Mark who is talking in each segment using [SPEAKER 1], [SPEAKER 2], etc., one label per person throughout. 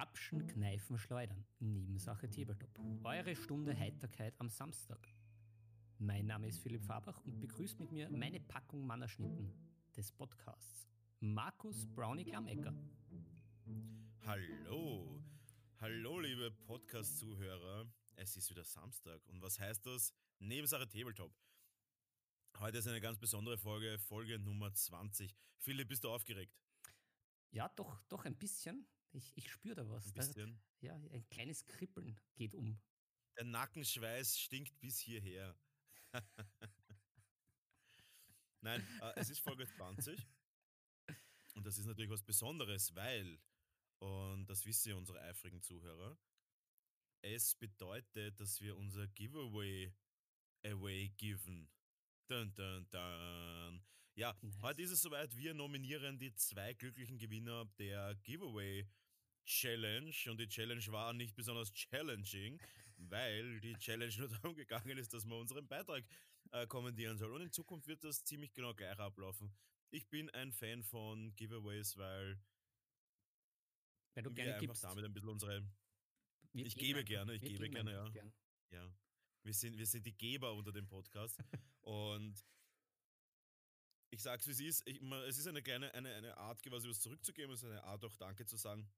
[SPEAKER 1] Grapschen, Kneifen, Schleudern. Nebensache Tabletop. Eure Stunde Heiterkeit am Samstag. Mein Name ist Philipp Fabach und begrüßt mit mir meine Packung Mannerschnitten des Podcasts. Markus Brownie Klammecker.
[SPEAKER 2] Hallo. Hallo, liebe Podcast-Zuhörer. Es ist wieder Samstag. Und was heißt das? Nebensache Tabletop. Heute ist eine ganz besondere Folge, Folge Nummer 20. Philipp, bist du aufgeregt?
[SPEAKER 1] Ja, doch, doch ein bisschen. Ich, ich spüre da was.
[SPEAKER 2] Ein bisschen?
[SPEAKER 1] Da, ja, ein kleines Kribbeln geht um.
[SPEAKER 2] Der Nackenschweiß stinkt bis hierher. Nein, äh, es ist Folge 20. Und das ist natürlich was Besonderes, weil, und das wissen ja unsere eifrigen Zuhörer, es bedeutet, dass wir unser Giveaway away given. Dun, dun, dun. Ja, nice. heute ist es soweit. Wir nominieren die zwei glücklichen Gewinner der Giveaway Challenge. Und die Challenge war nicht besonders challenging, weil die Challenge nur darum gegangen ist, dass man unseren Beitrag äh, kommentieren soll. Und in Zukunft wird das ziemlich genau gleich ablaufen. Ich bin ein Fan von Giveaways, weil,
[SPEAKER 1] weil du
[SPEAKER 2] wir
[SPEAKER 1] gerne
[SPEAKER 2] einfach
[SPEAKER 1] gibst.
[SPEAKER 2] damit ein bisschen unsere.
[SPEAKER 1] Wir
[SPEAKER 2] ich gebe gerne, ich
[SPEAKER 1] Wir
[SPEAKER 2] gebe gerne, ja.
[SPEAKER 1] gern.
[SPEAKER 2] Ja. Wir sind, wir sind die Geber unter dem Podcast. und ich sag's wie es ist. Ich, es ist eine kleine, eine, eine Art, quasi was zurückzugeben, es ist eine Art auch Danke zu sagen.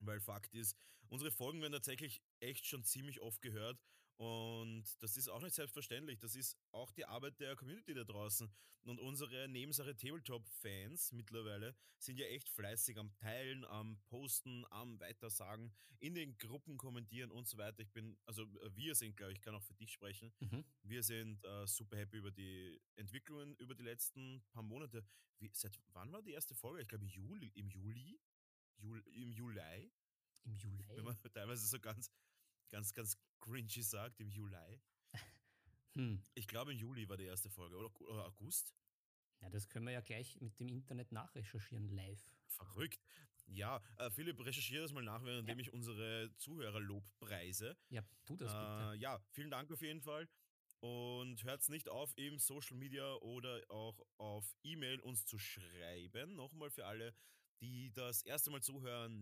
[SPEAKER 2] Weil Fakt ist, unsere Folgen werden tatsächlich echt schon ziemlich oft gehört und das ist auch nicht selbstverständlich. Das ist auch die Arbeit der Community da draußen. Und unsere Nebensache Tabletop-Fans mittlerweile sind ja echt fleißig am Teilen, am Posten, am Weitersagen, in den Gruppen kommentieren und so weiter. Ich bin, also wir sind, glaube ich, kann auch für dich sprechen.
[SPEAKER 1] Mhm.
[SPEAKER 2] Wir sind äh, super happy über die Entwicklungen über die letzten paar Monate. Wie, seit wann war die erste Folge? Ich glaube Juli, im Juli. Jul, Im Juli,
[SPEAKER 1] Im Juli.
[SPEAKER 2] wenn man teilweise so ganz, ganz, ganz cringy sagt, im Juli.
[SPEAKER 1] Hm.
[SPEAKER 2] Ich glaube, im Juli war die erste Folge oder, oder August.
[SPEAKER 1] Ja, das können wir ja gleich mit dem Internet nachrecherchieren, live.
[SPEAKER 2] Verrückt. Ja, äh, Philipp, recherchiere das mal nach, währenddem
[SPEAKER 1] Ja.
[SPEAKER 2] ich unsere Zuhörerlob preise.
[SPEAKER 1] Ja, tu das bitte.
[SPEAKER 2] Äh, ja, vielen Dank auf jeden Fall. Und hört nicht auf, im Social Media oder auch auf E-Mail uns zu schreiben. Nochmal für alle, die das erste Mal zuhören,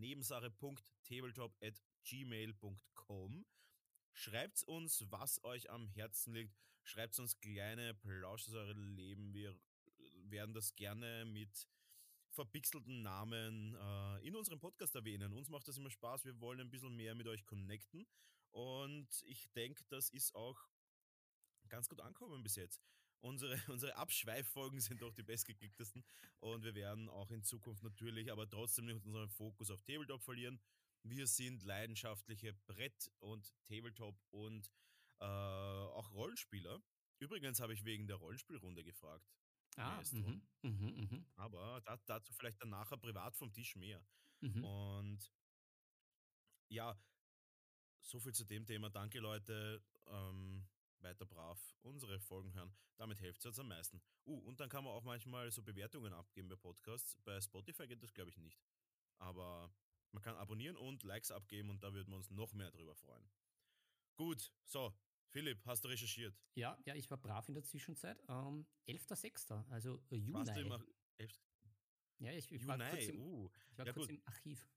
[SPEAKER 2] nebensache.tabletop.gmail.com. Schreibt uns, was euch am Herzen liegt. Schreibt uns kleine Plausch aus eurem Leben. Wir werden das gerne mit verpixelten Namen äh, in unserem Podcast erwähnen. Uns macht das immer Spaß. Wir wollen ein bisschen mehr mit euch connecten. Und ich denke, das ist auch ganz gut ankommen bis jetzt. Unsere, unsere Abschweiffolgen sind doch die bestgeklicktesten und wir werden auch in Zukunft natürlich, aber trotzdem nicht unseren Fokus auf Tabletop verlieren. Wir sind leidenschaftliche Brett- und Tabletop- und äh, auch Rollenspieler. Übrigens habe ich wegen der Rollenspielrunde gefragt.
[SPEAKER 1] ah, mhm, mhm, mhm,
[SPEAKER 2] Aber da, dazu vielleicht dann nachher privat vom Tisch mehr.
[SPEAKER 1] mhm.
[SPEAKER 2] Und ja, so viel zu dem Thema. Danke, Leute. Ähm, weiter brav unsere Folgen hören. Damit hilft es uns am meisten. Uh, und dann kann man auch manchmal so Bewertungen abgeben bei Podcasts. Bei Spotify geht das, glaube ich, nicht. Aber man kann abonnieren und Likes abgeben und da würden wir uns noch mehr drüber freuen. Gut, so. Philipp, hast du recherchiert?
[SPEAKER 1] Ja, ja, ich war brav in der Zwischenzeit. Ähm, 11.06., also äh,
[SPEAKER 2] Warst du im
[SPEAKER 1] Juni.
[SPEAKER 2] Ar
[SPEAKER 1] Ja, ich, ich war, kurz
[SPEAKER 2] Juni?
[SPEAKER 1] im,
[SPEAKER 2] Uh,
[SPEAKER 1] ich war
[SPEAKER 2] ja
[SPEAKER 1] kurz
[SPEAKER 2] gut.
[SPEAKER 1] im Archiv.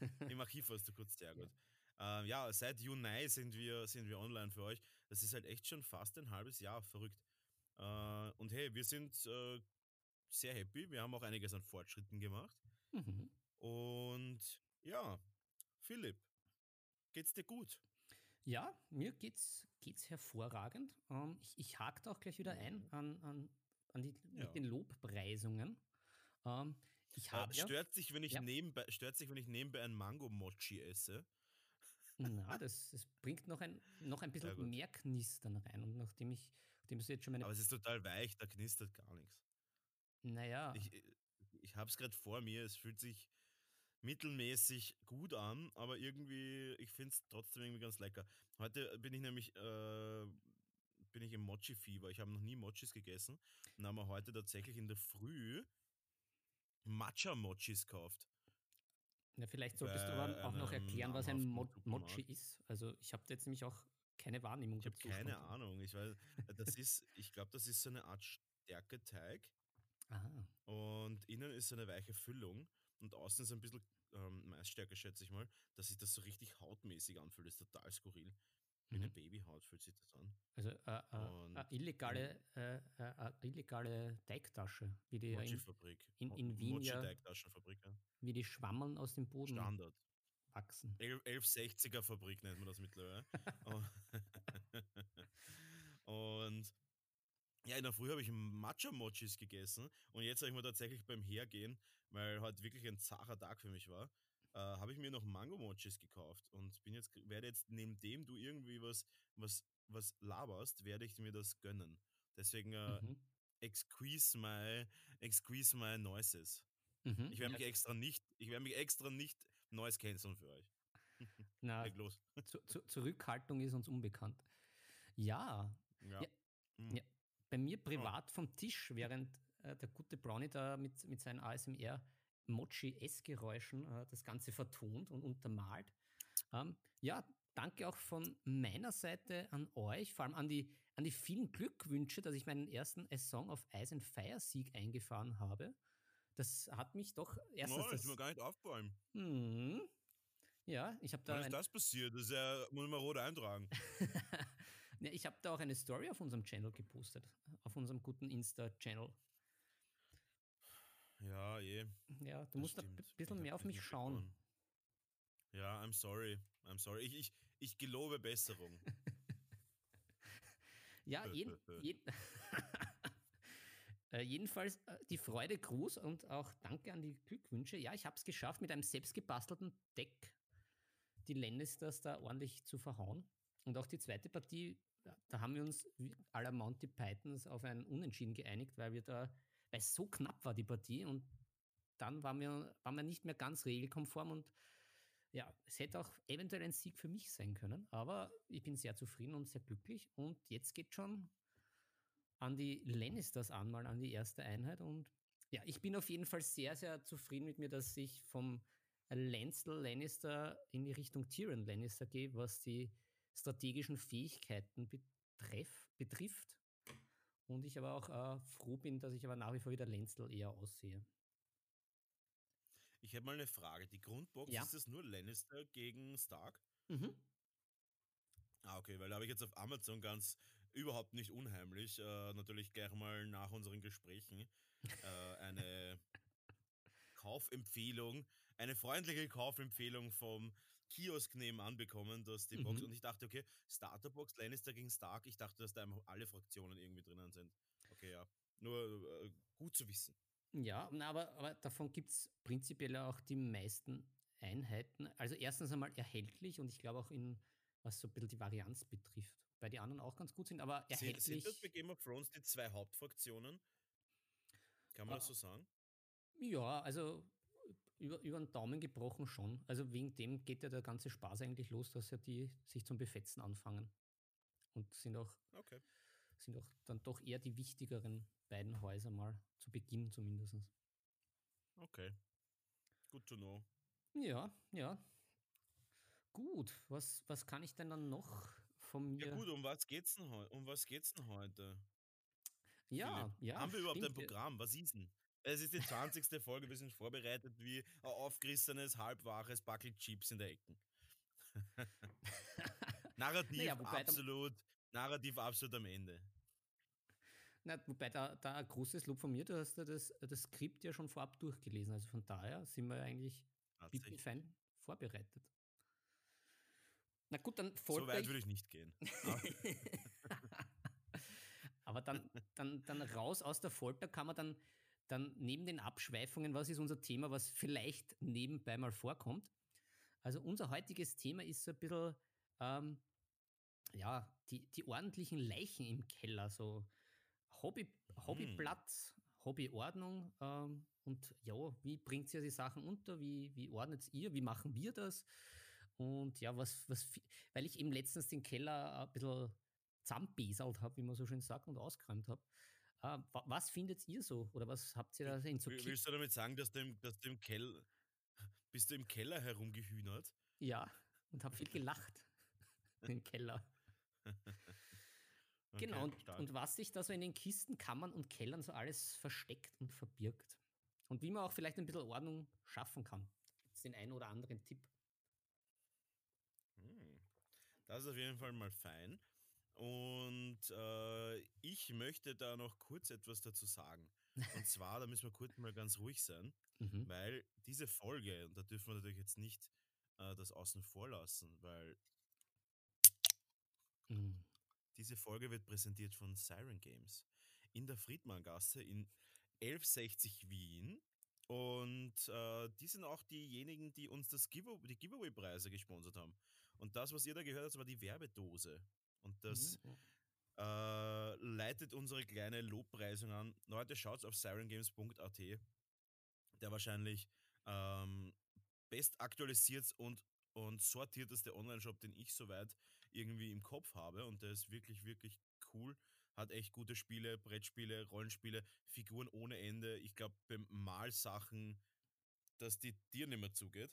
[SPEAKER 2] Im Archiv warst du kurz, sehr gut. Ähm, ja, seit Juni sind wir, sind wir online für euch. Das ist halt echt schon fast ein halbes Jahr, verrückt. Äh, und hey, wir sind äh, sehr happy. Wir haben auch einiges an Fortschritten gemacht.
[SPEAKER 1] Mhm.
[SPEAKER 2] Und ja, Philipp, geht's dir gut?
[SPEAKER 1] Ja, mir geht's, geht's hervorragend. Ähm, ich, ich hake da auch gleich wieder ein an, an, an die,
[SPEAKER 2] Ja.
[SPEAKER 1] mit den Lobpreisungen. Ähm, ich habe
[SPEAKER 2] äh,
[SPEAKER 1] ja,
[SPEAKER 2] stört, sich, wenn ich
[SPEAKER 1] Ja.
[SPEAKER 2] nebenbei, stört sich, wenn ich nebenbei ein Mango-Mochi esse?
[SPEAKER 1] na, das, das bringt noch ein, noch ein bisschen
[SPEAKER 2] gut.
[SPEAKER 1] mehr Knistern rein. Und nachdem ich, nachdem du jetzt schon meine,
[SPEAKER 2] Aber es ist total weich, da knistert gar nichts.
[SPEAKER 1] naja,
[SPEAKER 2] Ich, ich habe es gerade vor mir, es fühlt sich mittelmäßig gut an, aber irgendwie, ich finde es trotzdem irgendwie ganz lecker. Heute bin ich nämlich, äh, bin ich im Mochi-Fieber. Ich habe noch nie Mochis gegessen und haben wir heute tatsächlich in der Früh Matcha-Mochis gekauft.
[SPEAKER 1] na, vielleicht solltest du aber auch noch erklären, was ein Mo Mochi ist. Also ich habe jetzt nämlich auch keine Wahrnehmung
[SPEAKER 2] Ich habe keine. Ahnung. Ich weiß, das ist, ich glaube, das ist so eine Art Stärketeig
[SPEAKER 1] Aha.
[SPEAKER 2] und innen ist so eine weiche Füllung. Und außen ist ein bisschen ähm, Maisstärke, schätze ich mal, dass sich das so richtig hautmäßig anfühlt. Das ist total skurril. Wie eine
[SPEAKER 1] Mhm.
[SPEAKER 2] Babyhaut fühlt sich das an.
[SPEAKER 1] Also äh, äh,
[SPEAKER 2] Und-
[SPEAKER 1] eine illegale, äh, äh, eine illegale Teigtasche, wie die, ja in, in- in Wien ja-
[SPEAKER 2] Mochi-Teigtaschenfabrik, ja.
[SPEAKER 1] wie die Schwammeln aus dem Boden
[SPEAKER 2] Standard.
[SPEAKER 1] wachsen.
[SPEAKER 2] 1160er Fabrik nennt man das mittlerweile. Und- und ja, in der Früh habe ich Matcha-Mochis gegessen und jetzt habe ich mir tatsächlich beim Hergehen, weil heute wirklich ein zacher Tag für mich war, äh, habe ich mir noch Mango-Mochis gekauft und bin jetzt, werde jetzt, neben dem du irgendwie was, was, was laberst, werde ich mir das gönnen. Deswegen äh,
[SPEAKER 1] Mhm.
[SPEAKER 2] excuse my, excuse my noises.
[SPEAKER 1] Mhm.
[SPEAKER 2] Ich werde mich extra nicht, ich werde mich extra nicht Noise canceln für euch.
[SPEAKER 1] na,
[SPEAKER 2] Leg los.
[SPEAKER 1] zu, zu, Zurückhaltung ist uns unbekannt. Ja,
[SPEAKER 2] Ja.
[SPEAKER 1] Ja,
[SPEAKER 2] Hm.
[SPEAKER 1] ja. bei mir privat vom Tisch, während äh, der gute Brownie da mit, mit seinen ASMR Mochi-Essgeräuschen äh, das Ganze vertont und untermalt. Ähm, ja, danke auch von meiner Seite an euch, vor allem an die, an die vielen Glückwünsche, dass ich meinen ersten A Song of Ice and Fire Sieg eingefahren habe. Das hat mich doch erstens.
[SPEAKER 2] Oh, ist mir
[SPEAKER 1] das,
[SPEAKER 2] gar nicht aufgefallen.
[SPEAKER 1] Hm, ja, ich habe da ein,
[SPEAKER 2] ist das passiert? Das ist ja, muss ich mal rot eintragen.
[SPEAKER 1] ja, ich habe da auch eine Story auf unserem Channel gepostet, auf unserem guten Insta-Channel.
[SPEAKER 2] Ja, je.
[SPEAKER 1] Ja, du
[SPEAKER 2] das
[SPEAKER 1] musst da ein
[SPEAKER 2] stimmt. Ich
[SPEAKER 1] bisschen mehr auf mich schauen.
[SPEAKER 2] Ja, I'm sorry. I'm sorry. Ich, ich, ich gelobe Besserung.
[SPEAKER 1] Ja, jeden, jeden äh, jedenfalls äh, die Freude groß und auch danke an die Glückwünsche. Ja, ich habe es geschafft, mit einem selbstgebastelten Deck die Lannisters da ordentlich zu verhauen. Und auch die zweite Partie, da haben wir uns aller Monty Pythons auf ein Unentschieden geeinigt, weil wir da, weil so knapp war, die Partie, und dann waren wir, waren wir nicht mehr ganz regelkonform und ja, es hätte auch eventuell ein Sieg für mich sein können, aber ich bin sehr zufrieden und sehr glücklich. Und jetzt geht schon an die Lannisters an, mal an die erste Einheit. Und ja, ich bin auf jeden Fall sehr, sehr zufrieden mit mir, dass ich vom Lancel Lannister in die Richtung Tyrion Lannister gehe, was die strategischen Fähigkeiten betreff, betrifft. Und ich aber auch äh, froh bin, dass ich aber nach wie vor wieder Lancel eher aussehe.
[SPEAKER 2] Ich habe mal eine Frage. Die Grundbox,
[SPEAKER 1] Ja.
[SPEAKER 2] ist das nur Lannister gegen Stark?
[SPEAKER 1] Mhm.
[SPEAKER 2] Ah, okay, weil da habe ich jetzt auf Amazon ganz überhaupt nicht unheimlich, äh, natürlich gleich mal nach unseren Gesprächen, äh, eine Kaufempfehlung, eine freundliche Kaufempfehlung vom Kiosk nebenan bekommen, dass die Box,
[SPEAKER 1] Mhm.
[SPEAKER 2] und ich dachte, okay, Starterbox, Lannister gegen Stark, ich dachte, dass da alle Fraktionen irgendwie drinnen sind. Okay, ja. Nur äh, gut zu wissen.
[SPEAKER 1] Ja, na, aber, aber davon gibt es prinzipiell auch die meisten Einheiten. Also erstens einmal erhältlich und ich glaube auch in, was so ein bisschen die Varianz betrifft, bei die anderen auch ganz gut sind, aber
[SPEAKER 2] Sind,
[SPEAKER 1] erhältlich.
[SPEAKER 2] sind das bei Game of Thrones die zwei Hauptfraktionen? Kann man
[SPEAKER 1] Ah.
[SPEAKER 2] das so sagen?
[SPEAKER 1] Ja, also über, über den Daumen gebrochen schon. Also wegen dem geht ja der ganze Spaß eigentlich los, dass ja die sich zum Befetzen anfangen. Und sind auch,
[SPEAKER 2] Okay.
[SPEAKER 1] sind auch dann doch eher die wichtigeren beiden Häuser mal zu Beginn zumindest.
[SPEAKER 2] Okay. Good to know.
[SPEAKER 1] Ja, ja. Gut, was, was kann ich denn dann noch von mir?
[SPEAKER 2] Ja gut, um was geht's denn, um was geht's denn heute?
[SPEAKER 1] ja,
[SPEAKER 2] Philipp?
[SPEAKER 1] ja.
[SPEAKER 2] Haben wir überhaupt ein
[SPEAKER 1] stimmt.
[SPEAKER 2] Programm? Was ist denn? Es ist die 20. Folge, wir sind vorbereitet wie ein aufgerissenes, halbwaches Backel Chips in der Ecken. Narrativ
[SPEAKER 1] Naja,
[SPEAKER 2] absolut, Narrativ absolut am Ende.
[SPEAKER 1] Na, wobei da, da ein großes Lob von mir, du hast ja das, das Skript ja schon vorab durchgelesen. Also von daher sind wir eigentlich fein vorbereitet. Na gut, dann
[SPEAKER 2] So
[SPEAKER 1] folge
[SPEAKER 2] weit würde ich nicht gehen.
[SPEAKER 1] Aber dann, dann, dann raus aus der Folter kann man dann, dann neben den Abschweifungen, was ist unser Thema, was vielleicht nebenbei mal vorkommt. Also unser heutiges Thema ist so ein bisschen, ähm, ja, die, die ordentlichen Leichen im Keller, so Hobby, Hobbyplatz, Hobbyordnung ähm, und ja, wie bringt ihr die Sachen unter, wie, wie ordnet ihr, wie machen wir das? Und ja, was, was, weil ich eben letztens den Keller ein bisschen zusammenbeselt habe, wie man so schön sagt, und ausgeräumt habe. Äh, wa- was findet ihr so? Oder was habt ihr da in so
[SPEAKER 2] Willst du damit sagen, dass du im, dass du im Keller, bist du im Keller herumgehühnert?
[SPEAKER 1] Ja, und habe viel gelacht im Keller. Genau,
[SPEAKER 2] Okay,
[SPEAKER 1] und,
[SPEAKER 2] stark.
[SPEAKER 1] und was sich da so in den Kisten, Kammern und Kellern so alles versteckt und verbirgt. Und wie man auch vielleicht ein bisschen Ordnung schaffen kann. Jetzt den einen oder anderen Tipp.
[SPEAKER 2] Hm. Das ist auf jeden Fall mal fein. Und äh, ich möchte da noch kurz etwas dazu sagen. Und zwar, da müssen wir kurz mal ganz ruhig sein, mhm. weil diese Folge, und da dürfen wir natürlich jetzt nicht äh, das außen vor lassen, weil mhm. diese Folge wird präsentiert von Siren Games in der Friedmanngasse in 1160 Wien. Und äh, die sind auch diejenigen, die uns das Give die Giveaway-Preise gesponsert haben. Und das, was ihr da gehört habt, war die Werbedose. Und das mhm. äh, leitet unsere kleine Lobpreisung an. Leute, schaut auf sirengames.at, der wahrscheinlich ähm, best aktualisiert und, und sortierteste Online-Shop, den ich soweit irgendwie im Kopf habe. Und der ist wirklich, wirklich cool. Hat echt gute Spiele, Brettspiele, Rollenspiele, Figuren ohne Ende. Ich glaube, beim Malsachen, dass die dir nicht mehr zugeht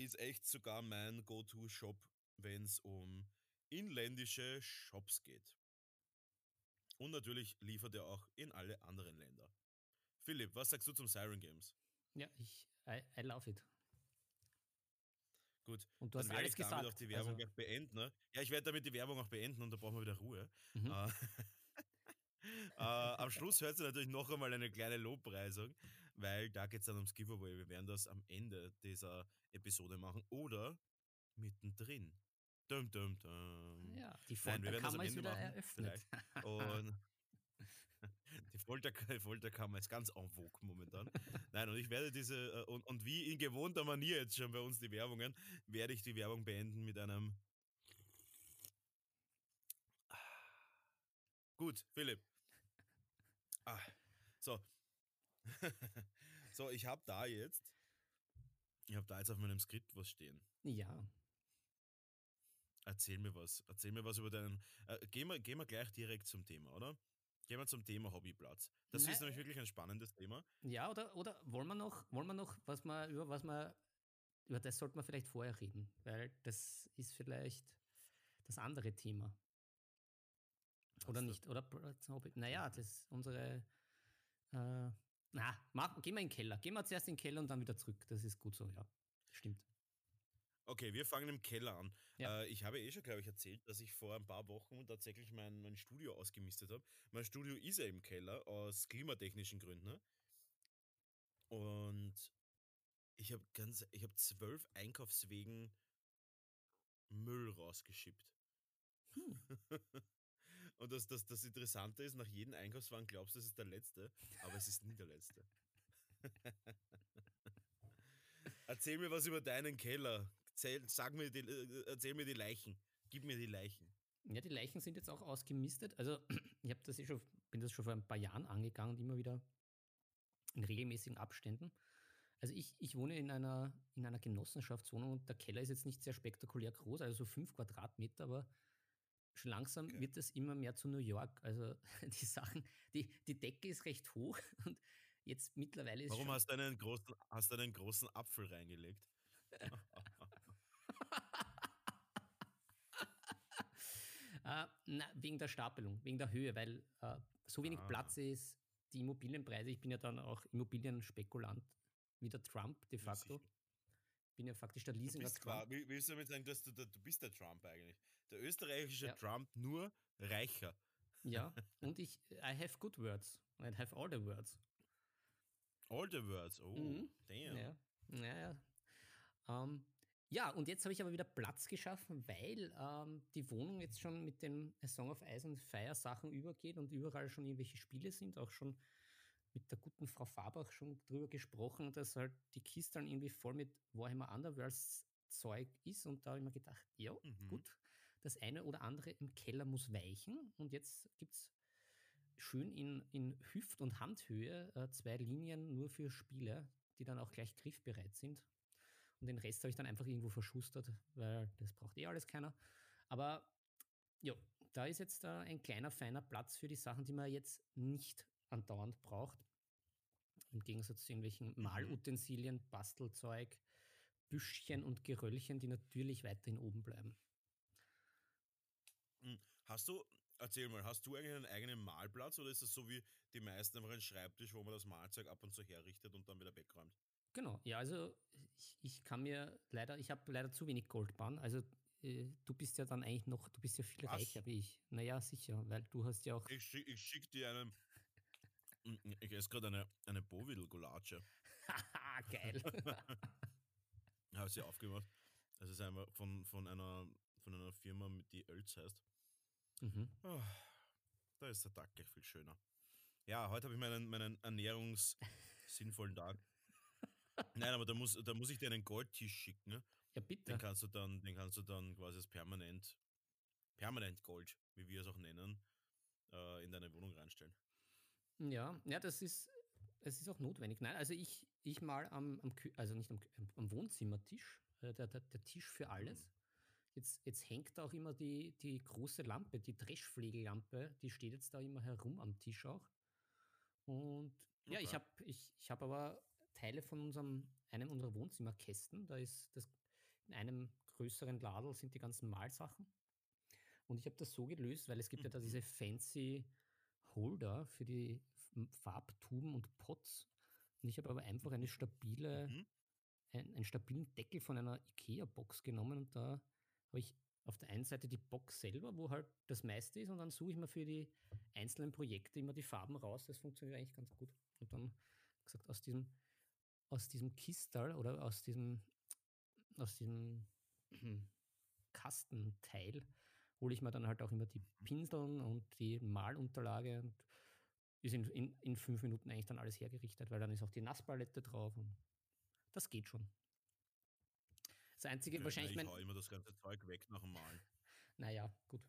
[SPEAKER 2] ist echt sogar mein Go-To-Shop, wenn es um inländische Shops geht. Und natürlich liefert er auch in alle anderen Länder. Philipp, was sagst du zum Siren Games?
[SPEAKER 1] Ja, ich, I, I love it.
[SPEAKER 2] Gut,
[SPEAKER 1] und du hast alles
[SPEAKER 2] ich
[SPEAKER 1] damit
[SPEAKER 2] auch die Werbung also, beenden. Ne? Ja, ich werde damit die Werbung auch beenden und da brauchen wir wieder Ruhe. Mhm. Äh, äh, am Schluss hört sie natürlich noch einmal eine kleine Lobpreisung, weil da geht es dann ums Giveaway. Wir werden das am Ende dieser Episode machen oder mittendrin. Dum, dum, dum.
[SPEAKER 1] Ja, die Folterkammer ist wieder machen, eröffnet.
[SPEAKER 2] Und die, Folter, die Folterkammer ist ganz en vogue momentan. Nein, und ich werde diese, äh, und, und wie in gewohnter Manier jetzt schon bei uns die Werbungen, werde ich die Werbung beenden mit einem. Gut, Philipp. Ah, so. so, ich habe da jetzt ich habe da jetzt auf meinem Skript was stehen.
[SPEAKER 1] Ja.
[SPEAKER 2] Erzähl mir was. Erzähl mir was über deinen. Äh, gehen, wir, gehen wir gleich direkt zum Thema, oder? Gehen wir zum Thema Hobbyplatz. Das Nein. ist nämlich wirklich ein spannendes Thema.
[SPEAKER 1] Ja, oder, oder wollen wir noch, wollen wir noch, was wir, über was wir, über das sollten wir vielleicht vorher reden, weil das ist vielleicht das andere Thema. Oder nicht? Oder naja, das unsere äh, na, mach, gehen wir in den Keller. Gehen wir zuerst in den Keller und dann wieder zurück. Das ist gut so, ja. Stimmt.
[SPEAKER 2] Okay, wir fangen im Keller an. Ja. Äh, ich habe eh schon, glaube ich, erzählt, dass ich vor ein paar Wochen tatsächlich mein, mein Studio ausgemistet habe. Mein Studio ist ja im Keller aus klimatechnischen Gründen. Ne? Und ich habe ganz, ich habe zwölf Einkaufswegen Müll rausgeschippt. Hm. Und das, das, das Interessante ist, nach jedem Einkaufswagen glaubst du, es ist der letzte, aber es ist nie der letzte. erzähl mir was über deinen Keller. Erzähl, sag mir die, äh, erzähl mir die Leichen. Gib mir die Leichen.
[SPEAKER 1] Ja, die Leichen sind jetzt auch ausgemistet. Also ich habe das eh schon, bin das schon vor ein paar Jahren angegangen und immer wieder in regelmäßigen Abständen. Also ich, ich wohne in einer, in einer Genossenschaftswohnung und der Keller ist jetzt nicht sehr spektakulär groß, also so fünf Quadratmeter, aber schon langsam okay. wird es immer mehr zu New York. Also die Sachen, die, die Decke ist recht hoch und jetzt mittlerweile ist.
[SPEAKER 2] Warum hast du einen großen, hast du einen großen Apfel reingelegt?
[SPEAKER 1] äh, na, wegen der Stapelung, wegen der Höhe, weil äh, so wenig ah. Platz ist, die Immobilienpreise, ich bin ja dann auch Immobilienspekulant, wie der Trump de facto. Ich bin ja faktisch der Leasinger
[SPEAKER 2] Trump. Klar, willst du damit sagen, dass du, du bist der Trump eigentlich? Der österreichische ja. Trump nur reicher.
[SPEAKER 1] Ja, und ich, I have good words. I have all the words.
[SPEAKER 2] All the words, oh, mhm. damn.
[SPEAKER 1] Ja, ja. ja. Ähm, ja, und jetzt habe ich aber wieder Platz geschaffen, weil ähm, die Wohnung jetzt schon mit den A Song of Ice and Fire Sachen übergeht und überall schon irgendwelche Spiele sind, auch schon mit der guten Frau Fabach schon drüber gesprochen, dass halt die Kiste dann irgendwie voll mit Warhammer Underworlds Zeug ist und da habe ich mir gedacht, ja, mhm. gut, das eine oder andere im Keller muss weichen. Und jetzt gibt es schön in, in Hüft- und Handhöhe äh, zwei Linien nur für Spieler, die dann auch gleich griffbereit sind. Und den Rest habe ich dann einfach irgendwo verschustert, weil das braucht eh alles keiner. Aber ja, da ist jetzt äh, ein kleiner, feiner Platz für die Sachen, die man jetzt nicht andauernd braucht. Im Gegensatz zu irgendwelchen mhm. Malutensilien, Bastelzeug, Büschchen und Geröllchen, die natürlich weiterhin oben bleiben.
[SPEAKER 2] Hm, hast du, erzähl mal, hast du eigentlich einen eigenen Malplatz oder ist es so wie die meisten einfach ein Schreibtisch, wo man das Malzeug ab und zu herrichtet und dann wieder wegräumt?
[SPEAKER 1] Genau, ja, also ich, ich kann mir leider, ich habe leider zu wenig Goldbahn. Also äh, du bist ja dann eigentlich noch, du bist ja viel
[SPEAKER 2] Was?
[SPEAKER 1] reicher wie ich. Naja, sicher, weil du hast ja auch.
[SPEAKER 2] Ich, schick, ich schick dir einen. Ich esse gerade eine, eine Bovidel-Gulatsche.
[SPEAKER 1] Haha, geil.
[SPEAKER 2] Habe sie aufgemacht. Das ist einfach von, von, einer, von einer Firma, die Ölz heißt.
[SPEAKER 1] mhm.
[SPEAKER 2] Oh, da ist der Tag gleich viel schöner. Ja, heute habe ich meinen, meinen ernährungssinnvollen Tag. Nein, aber da muss, da muss ich dir einen Goldtisch schicken. Ne?
[SPEAKER 1] Ja,
[SPEAKER 2] Den
[SPEAKER 1] bitte.
[SPEAKER 2] kannst du dann, den kannst du dann quasi als permanent, permanent Gold, wie wir es auch nennen, äh, in deine Wohnung reinstellen.
[SPEAKER 1] Ja, ja, das ist, es ist auch notwendig. Nein, also ich, ich mal am, am also nicht am, am Wohnzimmertisch, äh, der, der, der Tisch für alles. Jetzt, jetzt hängt da auch immer die, die große Lampe, die Dreschflegellampe, die steht jetzt da immer herum am Tisch auch. Und ja, ich habe ich, ich hab aber Teile von unserem, einem unserer Wohnzimmerkästen, da ist das in einem größeren Ladel sind die ganzen Malsachen. Und ich habe das so gelöst, weil es gibt ja da
[SPEAKER 2] Mhm.
[SPEAKER 1] diese fancy Holder für die Farbtuben und Pots. Und ich habe aber einfach eine stabile,
[SPEAKER 2] Mhm.
[SPEAKER 1] ein, einen stabilen Deckel von einer IKEA-Box genommen und da habe ich auf der einen Seite die Box selber, wo halt das meiste ist und dann suche ich mir für die einzelnen Projekte immer die Farben raus. Das funktioniert eigentlich ganz gut. Und dann gesagt, aus diesem, aus diesem Kistal oder aus diesem, aus diesem Kastenteil hole ich mir dann halt auch immer die Pinseln und die Malunterlage und ist in, in, in fünf Minuten eigentlich dann alles hergerichtet, weil dann ist auch die Nasspalette drauf und das geht schon. Das Einzige,
[SPEAKER 2] Okay,
[SPEAKER 1] wahrscheinlich
[SPEAKER 2] ich
[SPEAKER 1] mein,
[SPEAKER 2] immer das ganze Zeug weg nach dem Malen.
[SPEAKER 1] naja, gut.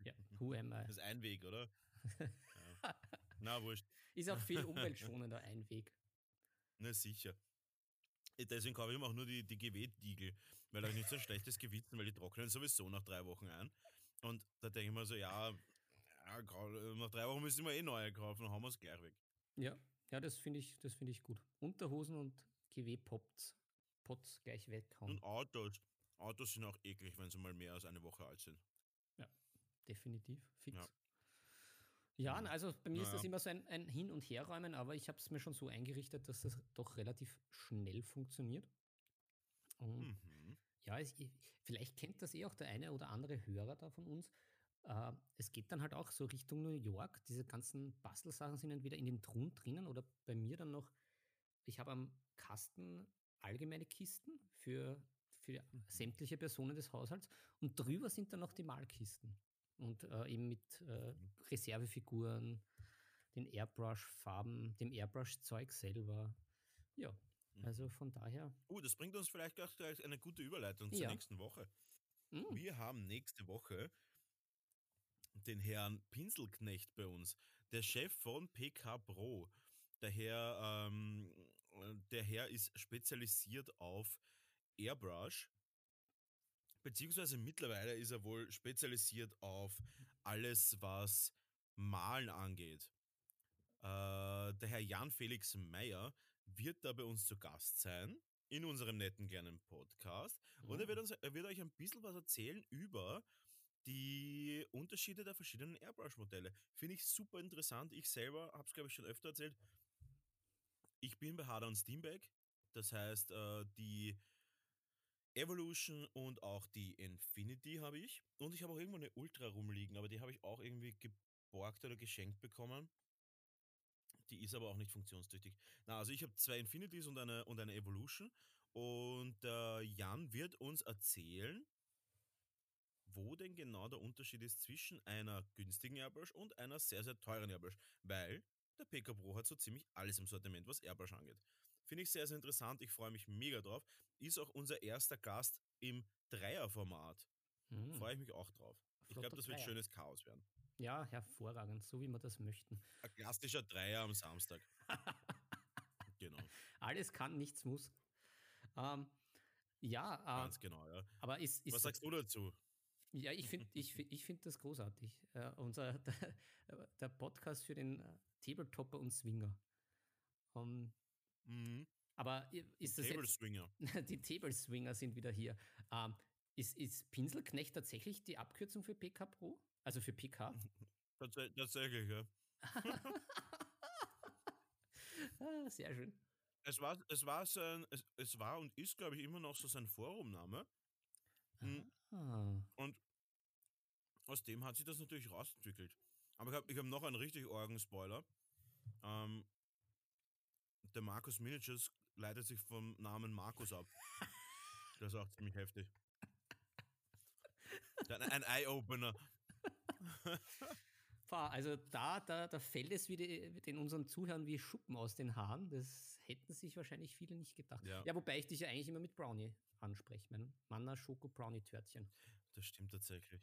[SPEAKER 1] Ja, who am I?
[SPEAKER 2] Das ist ein Weg, oder? Ja. Na, wurscht.
[SPEAKER 1] Ist auch viel umweltschonender ein Weg.
[SPEAKER 2] Na, sicher. Eh, Deswegen kaufe ich immer auch nur die, die GW-Diegel, weil da ich nicht so ein schlechtes Gewissen, weil die trocknen sowieso nach drei Wochen ein. Und da denke ich mir so, ja, ja, nach drei Wochen müssen wir eh neue kaufen, dann haben wir es gleich weg.
[SPEAKER 1] Ja, ja, das finde ich, das finde ich gut. Unterhosen und GW-Pots Pots gleich weghauen.
[SPEAKER 2] Und Autos. Autos sind auch eklig, wenn sie mal mehr als eine Woche alt sind.
[SPEAKER 1] Definitiv, fix.
[SPEAKER 2] Ja.
[SPEAKER 1] Ja, na, also bei mir ist das
[SPEAKER 2] Naja.
[SPEAKER 1] immer so ein, ein Hin- und Herräumen, aber ich habe es mir schon so eingerichtet, dass das doch relativ schnell funktioniert. Und
[SPEAKER 2] Mhm.
[SPEAKER 1] ja, es, vielleicht kennt das eh auch der eine oder andere Hörer da von uns. Äh, es geht dann halt auch so Richtung New York. Diese ganzen Bastelsachen sind entweder in den Truhen drinnen oder bei mir dann noch. Ich habe am Kasten allgemeine Kisten für, für
[SPEAKER 2] Mhm.
[SPEAKER 1] sämtliche Personen des Haushalts und drüber sind dann noch die Malkisten. Und äh, eben mit äh,
[SPEAKER 2] Mhm.
[SPEAKER 1] Reservefiguren, den Airbrush-Farben, dem Airbrush-Zeug selber. Ja,
[SPEAKER 2] Mhm.
[SPEAKER 1] also von daher.
[SPEAKER 2] Uh, das bringt uns vielleicht auch gleich eine gute Überleitung zur
[SPEAKER 1] Ja.
[SPEAKER 2] nächsten Woche.
[SPEAKER 1] mm,
[SPEAKER 2] Wir haben nächste Woche den Herrn Pinselknecht bei uns, der Chef von PK Pro. Der Herr, ähm, der Herr ist spezialisiert auf Airbrush, beziehungsweise mittlerweile ist er wohl spezialisiert auf alles, was Malen angeht. Äh, der Herr Jan Felix Meyer wird da bei uns zu Gast sein in unserem netten kleinen Podcast. Und er wird, uns, er wird euch ein bisschen was erzählen über die Unterschiede der verschiedenen Airbrush-Modelle. Finde ich super interessant. Ich selber habe es, glaube ich, schon öfter erzählt. Ich bin bei Harder und Steamback. Das heißt, äh, die Evolution und auch die Infinity habe ich. Und ich habe auch irgendwo eine Ultra rumliegen, aber die habe ich auch irgendwie geborgt oder geschenkt bekommen. Die ist aber auch nicht funktionstüchtig. Na, also ich habe zwei Infinities und eine, und eine Evolution. Und äh, Jan wird uns erzählen, wo denn genau der Unterschied ist zwischen einer günstigen Airbrush und einer sehr, sehr teuren Airbrush. Weil der PK Pro hat so ziemlich alles im Sortiment, was Airbrush angeht. Finde ich sehr, sehr interessant. Ich freue mich mega drauf. Ist auch unser erster Gast im Dreierformat.
[SPEAKER 1] mm,
[SPEAKER 2] Freue ich mich auch drauf. Ich
[SPEAKER 1] flotter
[SPEAKER 2] glaube, das wird
[SPEAKER 1] Dreier.
[SPEAKER 2] schönes Chaos werden.
[SPEAKER 1] Ja, hervorragend, so wie wir das möchten.
[SPEAKER 2] Ein klassischer Dreier am Samstag. Genau,
[SPEAKER 1] Alles kann, nichts muss. Ähm, ja, äh,
[SPEAKER 2] ganz genau. Ja.
[SPEAKER 1] aber ist, ist
[SPEAKER 2] Was sagst du dazu?
[SPEAKER 1] ja, ich finde ich, ich find das großartig. Äh, unser, der, der Podcast für den Tabletopper und Swinger. Ähm,
[SPEAKER 2] Mhm.
[SPEAKER 1] aber ist das
[SPEAKER 2] Table
[SPEAKER 1] jetzt,
[SPEAKER 2] Swinger.
[SPEAKER 1] die Table Swinger sind wieder hier. Ähm, ist, ist Pinselknecht tatsächlich die Abkürzung für PK Pro? Also für PK?
[SPEAKER 2] Tats tatsächlich, ja.
[SPEAKER 1] ah, sehr schön.
[SPEAKER 2] Es war, es war sein, es, es war und ist, glaube ich, immer noch so sein Forumname. Mhm.
[SPEAKER 1] Ah.
[SPEAKER 2] Und aus dem hat sich das natürlich rausentwickelt. Aber ich habe ich hab noch einen richtig orgen Spoiler. Ähm, der Markus Miniatures leitet sich vom Namen Markus ab. Das ist auch ziemlich heftig. Dann ein Eye-Opener.
[SPEAKER 1] Also da, da, da fällt es wieder den unseren Zuhörern wie Schuppen aus den Haaren. Das hätten sich wahrscheinlich viele nicht gedacht.
[SPEAKER 2] Ja.
[SPEAKER 1] ja, wobei ich dich ja eigentlich immer mit Brownie anspreche, mein Manna Schoko Brownie Törtchen.
[SPEAKER 2] Das stimmt tatsächlich.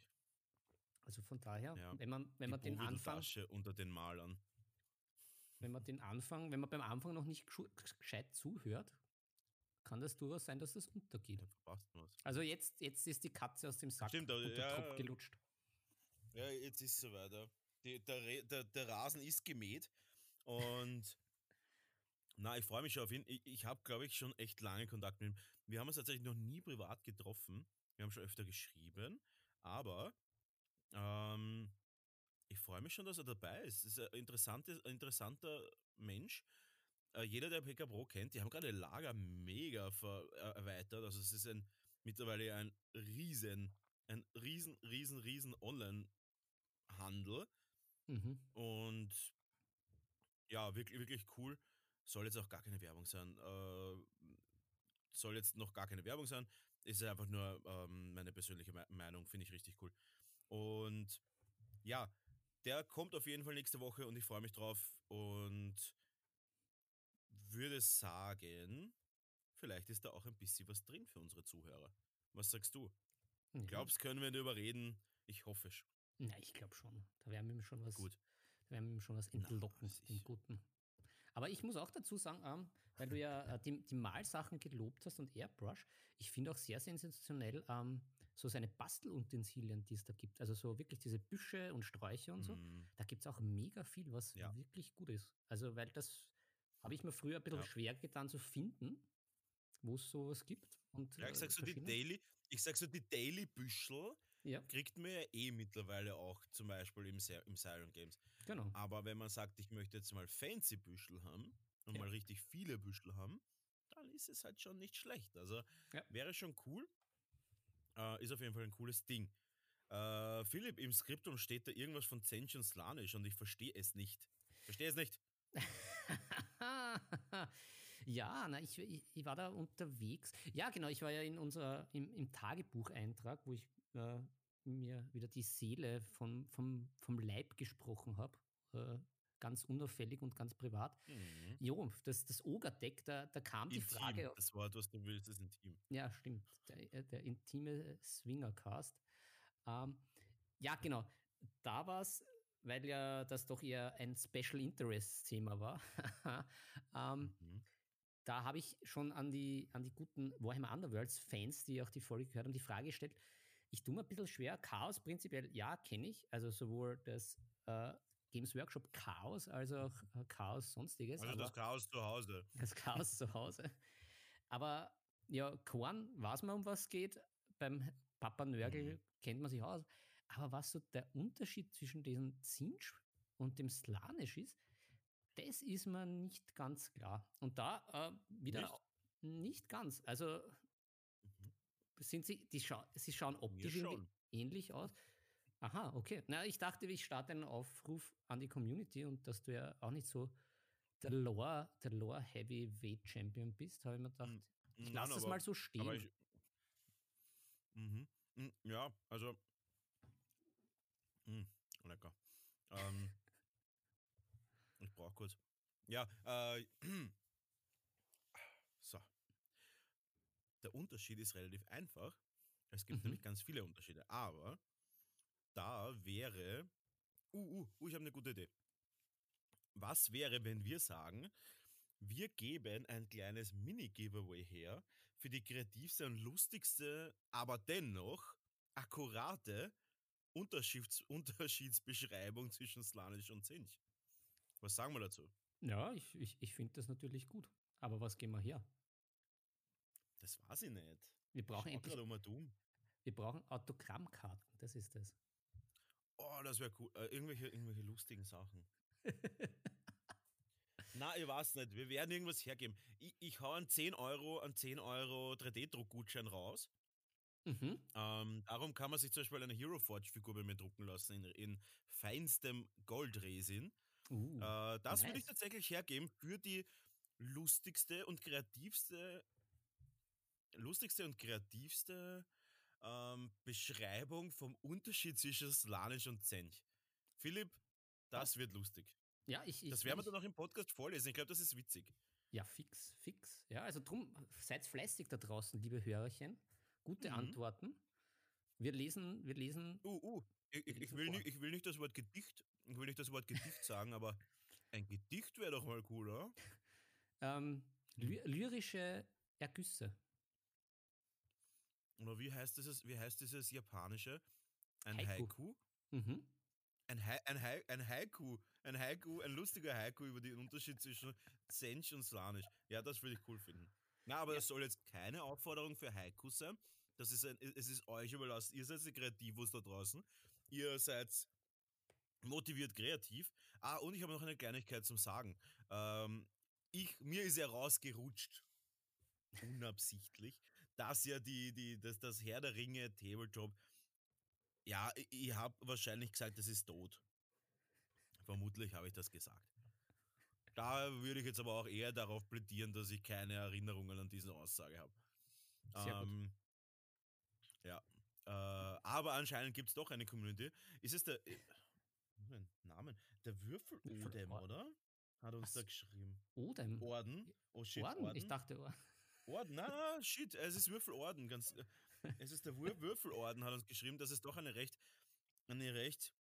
[SPEAKER 1] Also von daher,
[SPEAKER 2] Ja.
[SPEAKER 1] wenn man, wenn
[SPEAKER 2] Die
[SPEAKER 1] man den Anfang,
[SPEAKER 2] unter den Malern.
[SPEAKER 1] Wenn man den Anfang, wenn man beim Anfang noch nicht gescheit zuhört, kann das durchaus sein, dass das untergeht. Also jetzt, jetzt ist die Katze aus dem Sack
[SPEAKER 2] Stimmt,
[SPEAKER 1] und der
[SPEAKER 2] ja,
[SPEAKER 1] Tropf gelutscht.
[SPEAKER 2] Ja, jetzt ist es soweit. Ja. Die, der, der, der Rasen ist gemäht und na, ich freue mich schon auf ihn. Ich, ich habe, glaube ich, schon echt lange Kontakt mit ihm. Wir haben uns tatsächlich noch nie privat getroffen. Wir haben schon öfter geschrieben, aber ähm, ich freue mich schon, dass er dabei ist. Ist ein interessantes, ein interessanter Mensch. Äh, jeder, der PK Pro kennt, die haben gerade Lager mega äh, erweitert. Also es ist ein mittlerweile ein riesen, ein riesen, riesen, riesen Online-Handel.
[SPEAKER 1] Mhm.
[SPEAKER 2] Und ja, wirklich, wirklich cool. Soll jetzt auch gar keine Werbung sein. Äh, soll jetzt noch gar keine Werbung sein. Ist einfach nur ähm, meine persönliche Me Meinung. Finde ich richtig cool. Und ja, der kommt auf jeden Fall nächste Woche und ich freue mich drauf. Und würde sagen, vielleicht ist da auch ein bisschen was drin für unsere Zuhörer. Was sagst du?
[SPEAKER 1] Ja.
[SPEAKER 2] Glaubst, können wir darüber reden? Ich hoffe schon.
[SPEAKER 1] Na, ich glaube schon. Da werden wir ihm schon was,
[SPEAKER 2] Gut.
[SPEAKER 1] da werden wir ihm schon was
[SPEAKER 2] Na,
[SPEAKER 1] entlocken,
[SPEAKER 2] sicher.
[SPEAKER 1] den Guten. Aber ich muss auch dazu sagen, ähm, weil du ja äh, die, die Malsachen gelobt hast und Airbrush, ich finde auch sehr sensationell ähm, so seine Bastelutensilien, die es da gibt. Also so wirklich diese Büsche und Sträuche und so.
[SPEAKER 2] Mm,
[SPEAKER 1] Da gibt es auch mega viel, was
[SPEAKER 2] Ja.
[SPEAKER 1] wirklich gut ist. Also, weil das habe ich mir früher ein bisschen
[SPEAKER 2] Ja.
[SPEAKER 1] schwer getan zu finden, wo es sowas gibt. Und,
[SPEAKER 2] Ja, ich
[SPEAKER 1] äh,
[SPEAKER 2] sag so die Daily, ich sag so die Daily Büschel
[SPEAKER 1] Ja,
[SPEAKER 2] kriegt man ja eh mittlerweile auch zum Beispiel im, im Silent Games.
[SPEAKER 1] genau.
[SPEAKER 2] Aber wenn man sagt, ich möchte jetzt mal fancy Büschel haben und mal richtig viele Büschel haben, dann ist es halt schon nicht schlecht. Also wäre schon cool. Äh, ist auf jeden Fall ein cooles Ding. Äh, Philipp, im Skriptum steht da irgendwas von Zench und Slanisch und ich verstehe es nicht. Verstehe es nicht.
[SPEAKER 1] ja, na, ich, ich, war da unterwegs. Ja, genau, ich war ja in unser, im, im Tagebucheintrag, wo ich äh, mir wieder die Seele von, vom, vom Leib gesprochen habe. Äh, ganz unauffällig und ganz privat.
[SPEAKER 2] Mhm.
[SPEAKER 1] Jo, das, das Ogerdeck, da, da kam die
[SPEAKER 2] Intim,
[SPEAKER 1] Frage.
[SPEAKER 2] das Wort, was du willst, ist intim.
[SPEAKER 1] Ja, stimmt. Der, äh, der intime Swingercast. Ähm, ja, genau. Da war es, weil ja das doch eher ein Special Interest Thema war. ähm,
[SPEAKER 2] Mhm.
[SPEAKER 1] da habe ich schon an die, an die guten Warhammer Underworlds Fans, die auch die Folge gehört haben, die Frage gestellt. Ich tue mir ein bisschen schwer. Chaos prinzipiell, ja, kenne ich. Also sowohl das äh, Games Workshop Chaos als auch äh, Chaos sonstiges.
[SPEAKER 2] Also das Chaos zu Hause.
[SPEAKER 1] das Chaos zu Hause. Aber ja, Korn weiß man, um was geht. Beim Papa Nörgel
[SPEAKER 2] Mhm.
[SPEAKER 1] kennt man sich aus. Aber was so der Unterschied zwischen diesem Zinsch und dem Slanisch ist, das ist mir nicht ganz klar. Und da äh, wieder nicht? ganz. Also
[SPEAKER 2] Mhm.
[SPEAKER 1] sind sie, die schau sie schauen optisch ähnlich aus. Aha, okay. Na, ich dachte, ich starte einen Aufruf an die Community und dass du ja auch nicht so der Lore, der Lore Heavyweight Champion bist, habe ich mir gedacht, ich
[SPEAKER 2] Nein,
[SPEAKER 1] lasse das
[SPEAKER 2] aber-
[SPEAKER 1] mal so stehen.
[SPEAKER 2] Ich, mhm. Mm, Ja, also. Mm, lecker. Ähm, ich brauche kurz. Ja, äh, so. Der Unterschied ist relativ einfach. Es gibt
[SPEAKER 1] Mhm.
[SPEAKER 2] nämlich ganz viele Unterschiede. Aber da wäre. Uh, uh, uh ich habe eine gute Idee. Was wäre, wenn wir sagen, wir geben ein kleines Mini-Giveaway her für die kreativste und lustigste, aber dennoch akkurate Unterschieds Unterschiedsbeschreibung zwischen Slanisch und Zinch. Was sagen wir dazu?
[SPEAKER 1] ja, ich, ich, ich finde das natürlich gut. Aber was gehen wir her?
[SPEAKER 2] Das weiß ich nicht.
[SPEAKER 1] Wir brauchen endlich,
[SPEAKER 2] um
[SPEAKER 1] wir brauchen Autogrammkarten, das ist das.
[SPEAKER 2] Oh, das wäre cool. Äh, irgendwelche, irgendwelche lustigen Sachen. Na, ich weiß nicht. Wir werden irgendwas hergeben. Ich, ich hau einen 10 Euro, einen 10 Euro 3D-Druckgutschein raus.
[SPEAKER 1] Mhm.
[SPEAKER 2] Ähm, darum kann man sich zum Beispiel eine Hero Forge-Figur bei mir drucken lassen in, in feinstem Goldresin.
[SPEAKER 1] Uh,
[SPEAKER 2] Äh, das würde ich
[SPEAKER 1] nice.
[SPEAKER 2] tatsächlich hergeben für die lustigste und kreativste, lustigste und kreativste ähm, Beschreibung vom Unterschied zwischen Slanisch und Zench. Philipp, das wird lustig.
[SPEAKER 1] ja, ich, ich,
[SPEAKER 2] Das werden wir dann auch im Podcast vorlesen. Ich glaube, das ist witzig.
[SPEAKER 1] Ja, fix, fix. Ja, also drum, seid fleißig da draußen, liebe Hörerchen. Gute
[SPEAKER 2] Mhm.
[SPEAKER 1] Antworten. Wir lesen, wir lesen.
[SPEAKER 2] Uh, uh, ich, ich, ich, will nicht, ich will nicht das Wort Gedicht, ich will nicht das Wort Gedicht sagen, aber ein Gedicht wäre doch mal cool, oder?
[SPEAKER 1] Ähm, ly lyrische Ergüsse.
[SPEAKER 2] Oder wie heißt dieses, wie heißt dieses japanische? Ein
[SPEAKER 1] Haiku.
[SPEAKER 2] Haiku?
[SPEAKER 1] Mhm.
[SPEAKER 2] Ein, Hai, ein, Hai, ein Haiku, ein Haiku, ein lustiger Haiku über den Unterschied zwischen Zench und Slanisch. Ja, das würde ich cool finden. Na, aber das soll jetzt keine Aufforderung für Haikus sein. Das ist ein, es ist euch überlassen. Ihr seid die Kreativos da draußen. Ihr seid motiviert kreativ. Ah, und ich habe noch eine Kleinigkeit zum Sagen. Ähm, ich, mir ist ja rausgerutscht, unabsichtlich, dass ja die, die, das, das Herr der Ringe Tabletop ja, ich, ich habe wahrscheinlich gesagt, das ist tot. Vermutlich habe ich das gesagt. Da würde ich jetzt aber auch eher darauf plädieren, dass ich keine Erinnerungen an diese Aussage habe. Ähm, ja. Äh, aber anscheinend gibt es doch eine Community. Ist es der. Äh, Moment, Namen? Der Würfelodem,
[SPEAKER 1] Würfelorden.
[SPEAKER 2] oder? Hat uns
[SPEAKER 1] Ach
[SPEAKER 2] da geschrieben.
[SPEAKER 1] Odem.
[SPEAKER 2] Orden? Oh shit,
[SPEAKER 1] Orden?
[SPEAKER 2] Orden.
[SPEAKER 1] Ich dachte, Or-
[SPEAKER 2] Orden, nein, nein, shit, es ist Würfelorden. Ganz, es ist der Wür Würfelorden, hat uns geschrieben, dass es doch eine recht, eine recht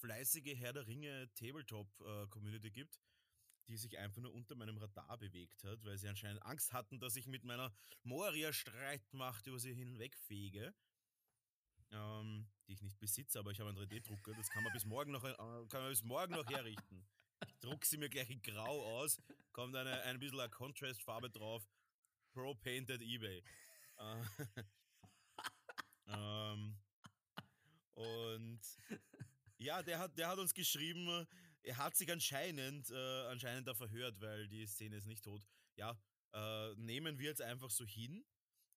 [SPEAKER 2] fleißige Herr der Ringe Tabletop-Community gibt, die sich einfach nur unter meinem Radar bewegt hat, weil sie anscheinend Angst hatten, dass ich mit meiner Moria-Streitmacht über sie hinwegfege. Ähm, die ich nicht besitze, aber ich habe einen 3D-Drucker, das kann man bis morgen noch, äh, kann man bis morgen noch herrichten. Ich druck sie mir gleich in grau aus, kommt eine, ein bisschen eine Contrast-Farbe drauf. Pro Painted eBay. Äh, ähm, und ja, der hat, der hat uns geschrieben, er hat sich anscheinend, äh, anscheinend da verhört, weil die Szene ist nicht tot. Ja, äh, nehmen wir jetzt einfach so hin.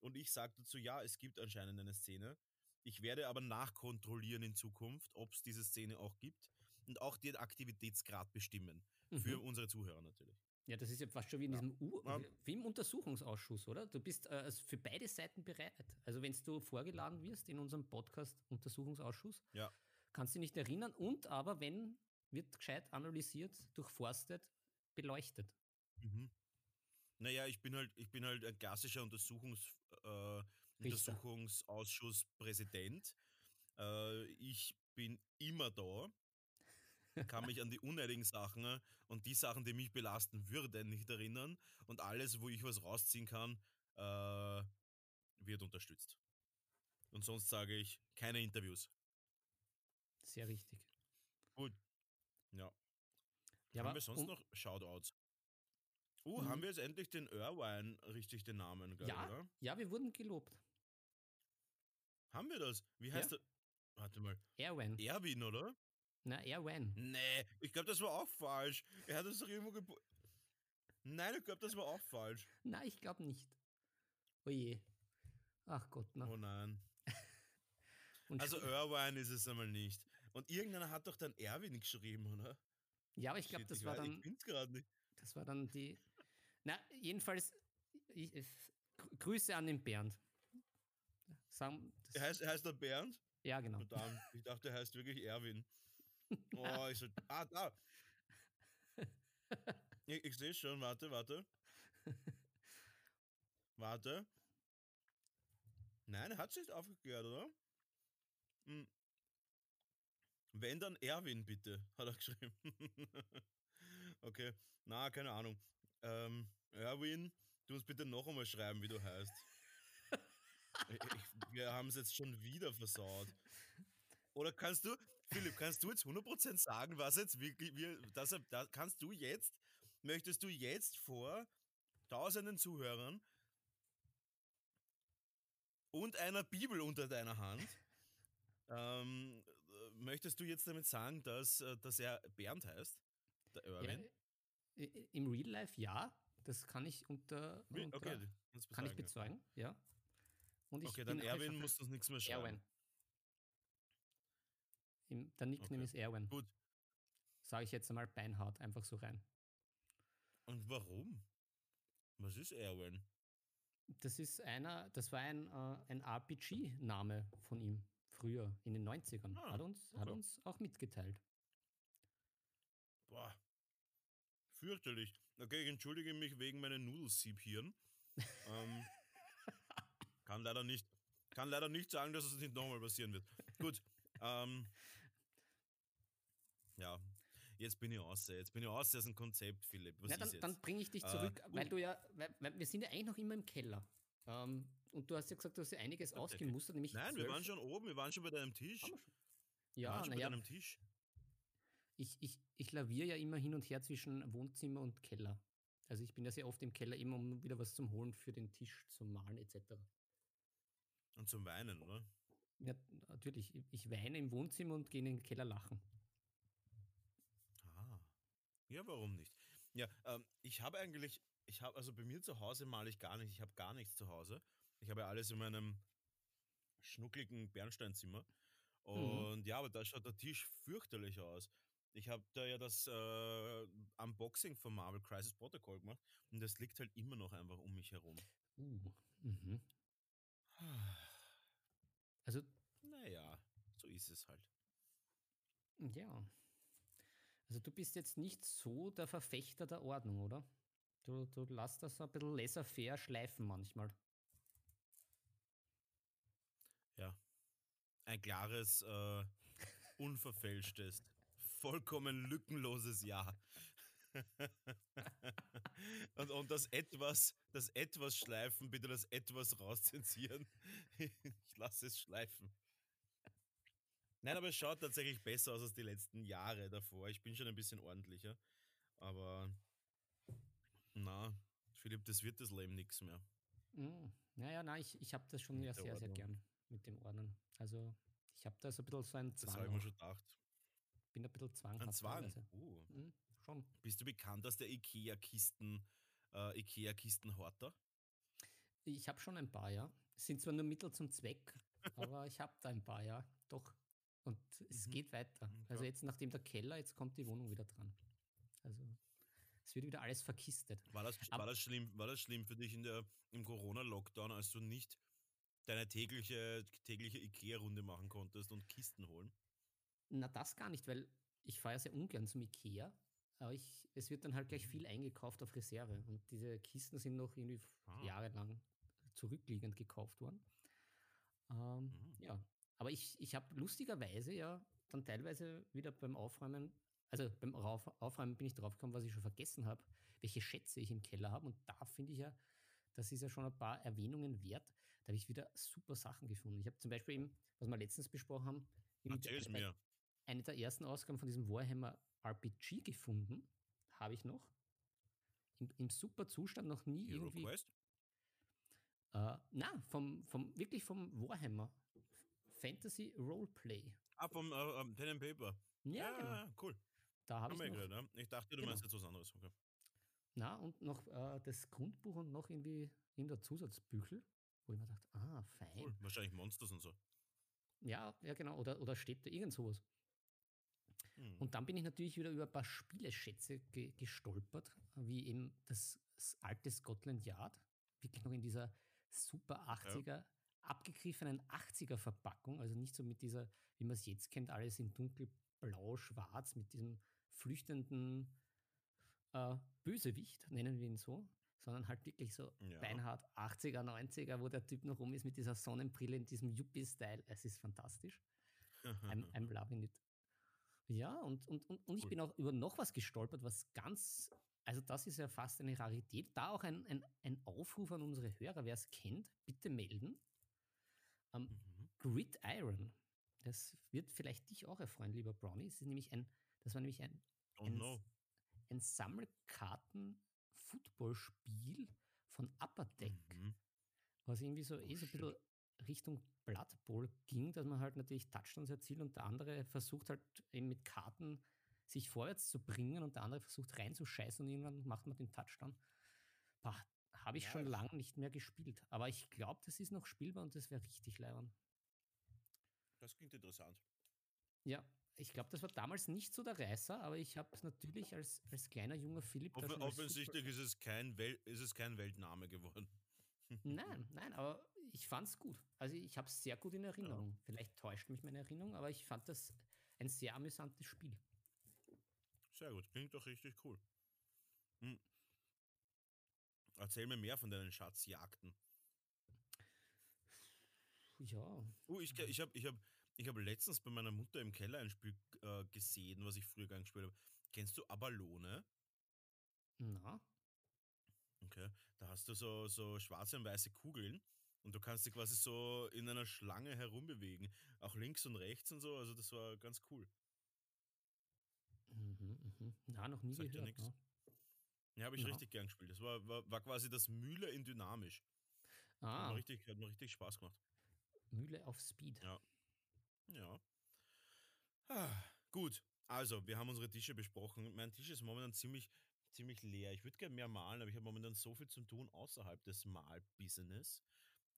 [SPEAKER 2] Und ich sage dazu, ja, es gibt anscheinend eine Szene. Ich werde aber nachkontrollieren in Zukunft, ob es diese Szene auch gibt und auch den Aktivitätsgrad bestimmen. Für
[SPEAKER 1] Mhm.
[SPEAKER 2] unsere Zuhörer natürlich.
[SPEAKER 1] Ja, das ist ja fast schon wie in diesem U
[SPEAKER 2] Ja.
[SPEAKER 1] wie im Untersuchungsausschuss, oder? Du bist äh, also für beide Seiten bereit. Also wenn du vorgeladen wirst in unserem Podcast Untersuchungsausschuss,
[SPEAKER 2] Ja.
[SPEAKER 1] kannst du dich nicht erinnern und aber wenn wird gescheit analysiert, durchforstet, beleuchtet.
[SPEAKER 2] Mhm. Naja, ich bin halt, ich bin halt ein klassischer Untersuchungs, äh. Untersuchungsausschuss-Präsident. Äh, ich bin immer da, kann mich an die unnötigen Sachen und die Sachen, die mich belasten würden, nicht erinnern. Und alles, wo ich was rausziehen kann, äh, wird unterstützt. Und sonst sage ich keine Interviews.
[SPEAKER 1] Sehr richtig.
[SPEAKER 2] Gut. Ja.
[SPEAKER 1] Ja,
[SPEAKER 2] haben
[SPEAKER 1] aber
[SPEAKER 2] wir sonst
[SPEAKER 1] um-
[SPEAKER 2] noch Shoutouts? Uh,
[SPEAKER 1] Mhm.
[SPEAKER 2] haben wir jetzt endlich den Irvine richtig den Namen, gell,
[SPEAKER 1] Ja,
[SPEAKER 2] oder?
[SPEAKER 1] ja, wir wurden gelobt.
[SPEAKER 2] Haben wir das? Wie
[SPEAKER 1] Ja.
[SPEAKER 2] heißt er? Warte mal.
[SPEAKER 1] Erwan.
[SPEAKER 2] Erwin, oder?
[SPEAKER 1] Na, Erwan.
[SPEAKER 2] Nee, ich glaube, das war auch falsch. Er hat das doch irgendwo gebo Nein, ich glaube, das war auch falsch.
[SPEAKER 1] Nein, ich glaube nicht. Oje. Ach Gott, na.
[SPEAKER 2] Oh nein. Also Irvine ist es einmal nicht. Und irgendeiner hat doch dann Erwin geschrieben, oder?
[SPEAKER 1] ja, aber ich glaube, das war
[SPEAKER 2] weiß-
[SPEAKER 1] dann
[SPEAKER 2] Ich bin's gerade nicht.
[SPEAKER 1] Das war dann die. Na, jedenfalls, ich, ich, Grü- Grüße an den Bernd. Sagen,
[SPEAKER 2] Er heißt, er heißt der Bernd?
[SPEAKER 1] ja, genau.
[SPEAKER 2] Verdammt, ich dachte, er heißt wirklich Erwin. Oh, ich so, ah, da. Ich, ich sehe schon, warte, warte. Warte. Nein, er hat sich nicht aufgeklärt, oder? Hm. Wenn dann Erwin, bitte, hat er geschrieben. okay, na, keine Ahnung. Ähm, Erwin, du musst bitte noch einmal schreiben, wie du heißt. ich, wir haben es jetzt schon wieder versaut. Oder kannst du, Philipp, kannst du jetzt 100% sagen, was jetzt wirklich, wir, das, da, kannst du jetzt, möchtest du jetzt vor tausenden Zuhörern und einer Bibel unter deiner Hand ähm, möchtest du jetzt damit sagen, dass, äh, dass er Bernd heißt? Der Erwin?
[SPEAKER 1] Ja, Im Real Life ja, das kann ich unter, unter
[SPEAKER 2] okay,
[SPEAKER 1] kann ich bezeugen, ja.
[SPEAKER 2] Und ich okay, dann Erwin muss das nichts mehr schreiben. Erwin.
[SPEAKER 1] Im, der Nickname okay. ist Erwin.
[SPEAKER 2] Gut.
[SPEAKER 1] Sage ich jetzt einmal beinhart, einfach so rein.
[SPEAKER 2] Und warum? Was ist Erwin?
[SPEAKER 1] Das ist einer, das war ein, äh, ein RPG-Name von ihm früher, in den 90ern. Ah, hat, uns, okay. hat uns auch mitgeteilt.
[SPEAKER 2] Boah. Fürchterlich. Okay, ich entschuldige mich wegen meinen Nudelsiebhirn. ähm, kann leider nicht, kann leider nicht sagen, dass es nicht nochmal passieren wird. Gut. Ähm, ja, jetzt bin ich aus. Jetzt bin ich aus aus dem Konzept, Philipp. Was
[SPEAKER 1] ja, dann, dann bringe ich dich zurück, äh, weil du ja, weil, weil, wir sind ja eigentlich noch immer im Keller. Ähm, und du hast ja gesagt, du hast ja einiges okay. ausgemustert, nämlich.
[SPEAKER 2] Nein, wir waren schon oben, wir waren schon bei deinem Tisch. Haben wir schon.
[SPEAKER 1] Ja,
[SPEAKER 2] naja. bei deinem Tisch.
[SPEAKER 1] Ich, ich, ich laviere ja immer hin und her zwischen Wohnzimmer und Keller. Also ich bin ja sehr oft im Keller, immer um wieder was zum Holen für den Tisch, zum Malen etc.
[SPEAKER 2] Und zum Weinen, oder?
[SPEAKER 1] Ja, natürlich. Ich weine im Wohnzimmer und gehe in den Keller lachen.
[SPEAKER 2] Ah. Ja, warum nicht? Ja, ähm, ich habe eigentlich, ich habe, also bei mir zu Hause male ich gar nicht, ich habe gar nichts zu Hause. Ich habe ja alles in meinem schnuckligen Bernsteinzimmer. Mhm. Und mhm. ja, aber da schaut der Tisch fürchterlich aus. Ich habe da ja das äh, Unboxing von Marvel Crisis Protocol gemacht und das liegt halt immer noch einfach um mich herum.
[SPEAKER 1] Uh, mhm. Also.
[SPEAKER 2] Naja, so ist es halt.
[SPEAKER 1] Ja. Also du bist jetzt nicht so der Verfechter der Ordnung, oder? Du, du lässt das ein bisschen laissez-faire schleifen manchmal.
[SPEAKER 2] Ja. Ein klares, äh, unverfälschtes, vollkommen lückenloses Ja. und, und das etwas, das etwas schleifen, bitte das etwas rauszensieren. ich lasse es schleifen. Nein, aber es schaut tatsächlich besser aus als die letzten Jahre davor. Ich bin schon ein bisschen ordentlicher. Aber na, Philipp, das wird das Leben nichts mehr.
[SPEAKER 1] Mm, naja, nein, ich, ich habe das schon ja sehr, sehr gern mit dem Ordnen. Also ich habe da so ein bisschen so einen
[SPEAKER 2] Zwang. Das habe ich mir schon gedacht.
[SPEAKER 1] Bin ein bisschen zwanghaft.
[SPEAKER 2] Ein Zwang? Uh. Mhm. Schon. Bist du bekannt als der IKEA-Kisten, äh, IKEA-Kistenhorter?
[SPEAKER 1] Ich habe schon ein paar, ja. Sind zwar nur Mittel zum Zweck, aber ich habe da ein paar, ja. Doch. Und es mhm. geht weiter. Mhm, also jetzt nachdem der Keller, jetzt kommt die Wohnung wieder dran. Also es wird wieder alles verkistet.
[SPEAKER 2] War das, war das, schlimm, war das schlimm für dich in der, im Corona-Lockdown, als du nicht deine tägliche, tägliche Ikea-Runde machen konntest und Kisten holen?
[SPEAKER 1] Na, das gar nicht, weil ich fahre ja sehr ungern zum Ikea aber ich, es wird dann halt gleich viel eingekauft auf Reserve. Und diese Kisten sind noch irgendwie ah. jahrelang zurückliegend gekauft worden. Ähm, mhm. Ja, aber ich, ich habe lustigerweise ja dann teilweise wieder beim Aufräumen, also beim Aufräumen bin ich drauf gekommen, was ich schon vergessen habe, welche Schätze ich im Keller habe. Und da finde ich ja, das ist ja schon ein paar Erwähnungen wert. Da habe ich wieder super Sachen gefunden. Ich habe zum Beispiel eben, was wir letztens besprochen haben,
[SPEAKER 2] Erzähl's mir.
[SPEAKER 1] eine der ersten Ausgaben von diesem Warhammer RPG gefunden, habe ich noch. Im, Im, super Zustand noch nie Hero irgendwie. Quest? Äh, na, vom, vom, wirklich vom Warhammer. Fantasy Roleplay.
[SPEAKER 2] Ah, vom äh, Pen and Paper.
[SPEAKER 1] Ja, ja,
[SPEAKER 2] genau. cool.
[SPEAKER 1] Da habe ich noch,
[SPEAKER 2] geredet, ne? Ich dachte, du genau. meinst jetzt was anderes. Okay.
[SPEAKER 1] Na, und noch äh, das Grundbuch und noch irgendwie in der Zusatzbüchel, wo ich mir dachte, ah, fein. Cool.
[SPEAKER 2] Wahrscheinlich Monsters und so.
[SPEAKER 1] Ja, ja, genau. Oder, oder steht da irgend sowas. Mhm. Und dann bin ich natürlich wieder über ein paar Spieleschätze ge gestolpert, wie eben das, das, alte Scotland Yard, wirklich noch in dieser super 80er, ja. Abgegriffenen 80er Verpackung, also nicht so mit dieser, wie man es jetzt kennt, alles in dunkelblau, schwarz, mit diesem flüchtenden äh, Bösewicht, nennen wir ihn so, sondern halt wirklich so ja. beinhart 80er, 90er, wo der Typ noch rum ist mit dieser Sonnenbrille in diesem Yuppie-Style. Es ist fantastisch. I'm, I'm loving it. Ja, und, und, und, und ich bin auch über noch was gestolpert, was ganz, also das ist ja fast eine Rarität. Da auch ein, ein, ein Aufruf an unsere Hörer, wer es kennt, bitte melden. Ähm, mhm. Grid Iron, das wird vielleicht dich auch erfreuen, lieber Brownie. Das, ist nämlich ein, das war nämlich ein,
[SPEAKER 2] oh ein, no.
[SPEAKER 1] ein Sammelkarten-Footballspiel von Upper Deck. Mhm. Was irgendwie so, oh, eh so ein bisschen Richtung Blood Bowl ging, dass man halt natürlich Touchdowns erzielt und der andere versucht halt eben mit Karten sich vorwärts zu bringen und der andere versucht reinzuscheißen und irgendwann macht man den Touchdown. Habe ich ja, schon lange nicht mehr gespielt. Aber ich glaube, das ist noch spielbar und das wäre richtig leibern.
[SPEAKER 2] Das klingt interessant.
[SPEAKER 1] Ja, ich glaube, das war damals nicht so der Reißer, aber ich habe es natürlich als, als kleiner junger Philipp.
[SPEAKER 2] Offen, offensichtlich ist es, kein ist es kein Weltname geworden.
[SPEAKER 1] nein, nein, aber ich fand es gut. Also ich habe es sehr gut in Erinnerung. Ja. Vielleicht täuscht mich meine Erinnerung, aber ich fand das ein sehr amüsantes Spiel.
[SPEAKER 2] Sehr gut, klingt doch richtig cool. Hm. Erzähl mir mehr von deinen Schatzjagden.
[SPEAKER 1] Ja.
[SPEAKER 2] Uh, ich ich habe ich hab, ich hab letztens bei meiner Mutter im Keller ein Spiel äh, gesehen, was ich früher gar nicht gespielt habe. Kennst du Abalone?
[SPEAKER 1] Na.
[SPEAKER 2] Okay. Da hast du so, so schwarze und weiße Kugeln und du kannst dich quasi so in einer Schlange herumbewegen. Auch links und rechts und so. Also das war ganz cool.
[SPEAKER 1] Mhm, mhm. Na, noch nie Sagt gehört. Ja?
[SPEAKER 2] Ja habe ich ja. richtig gern gespielt. Das war, war, war quasi das Mühle in dynamisch. Ah. Hat mir richtig, hat mir richtig Spaß gemacht.
[SPEAKER 1] Mühle auf Speed.
[SPEAKER 2] Ja. Ja. Ah, gut. Also, wir haben unsere Tische besprochen. Mein Tisch ist momentan ziemlich, ziemlich leer. Ich würde gerne mehr malen, aber ich habe momentan so viel zu tun außerhalb des Malbusiness,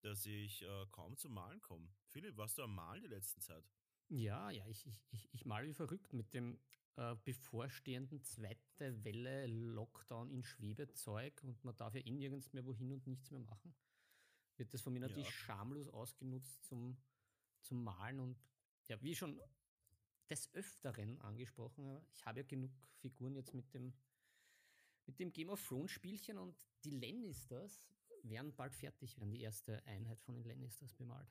[SPEAKER 2] dass ich äh, kaum zum Malen komme. Philipp, warst du am Malen die letzten Zeit?
[SPEAKER 1] Ja, ja, ich, ich, ich, ich male wie verrückt mit dem äh, bevorstehenden zweite Welle Lockdown in Schwebezeug und man darf ja eh nirgends mehr wohin und nichts mehr machen. Wird das von mir natürlich ja. schamlos ausgenutzt zum, zum Malen und ja, wie schon des Öfteren angesprochen, ich habe ja genug Figuren jetzt mit dem, mit dem Game of Thrones Spielchen und die Lannisters werden bald fertig werden, die erste Einheit von den Lannisters bemalt.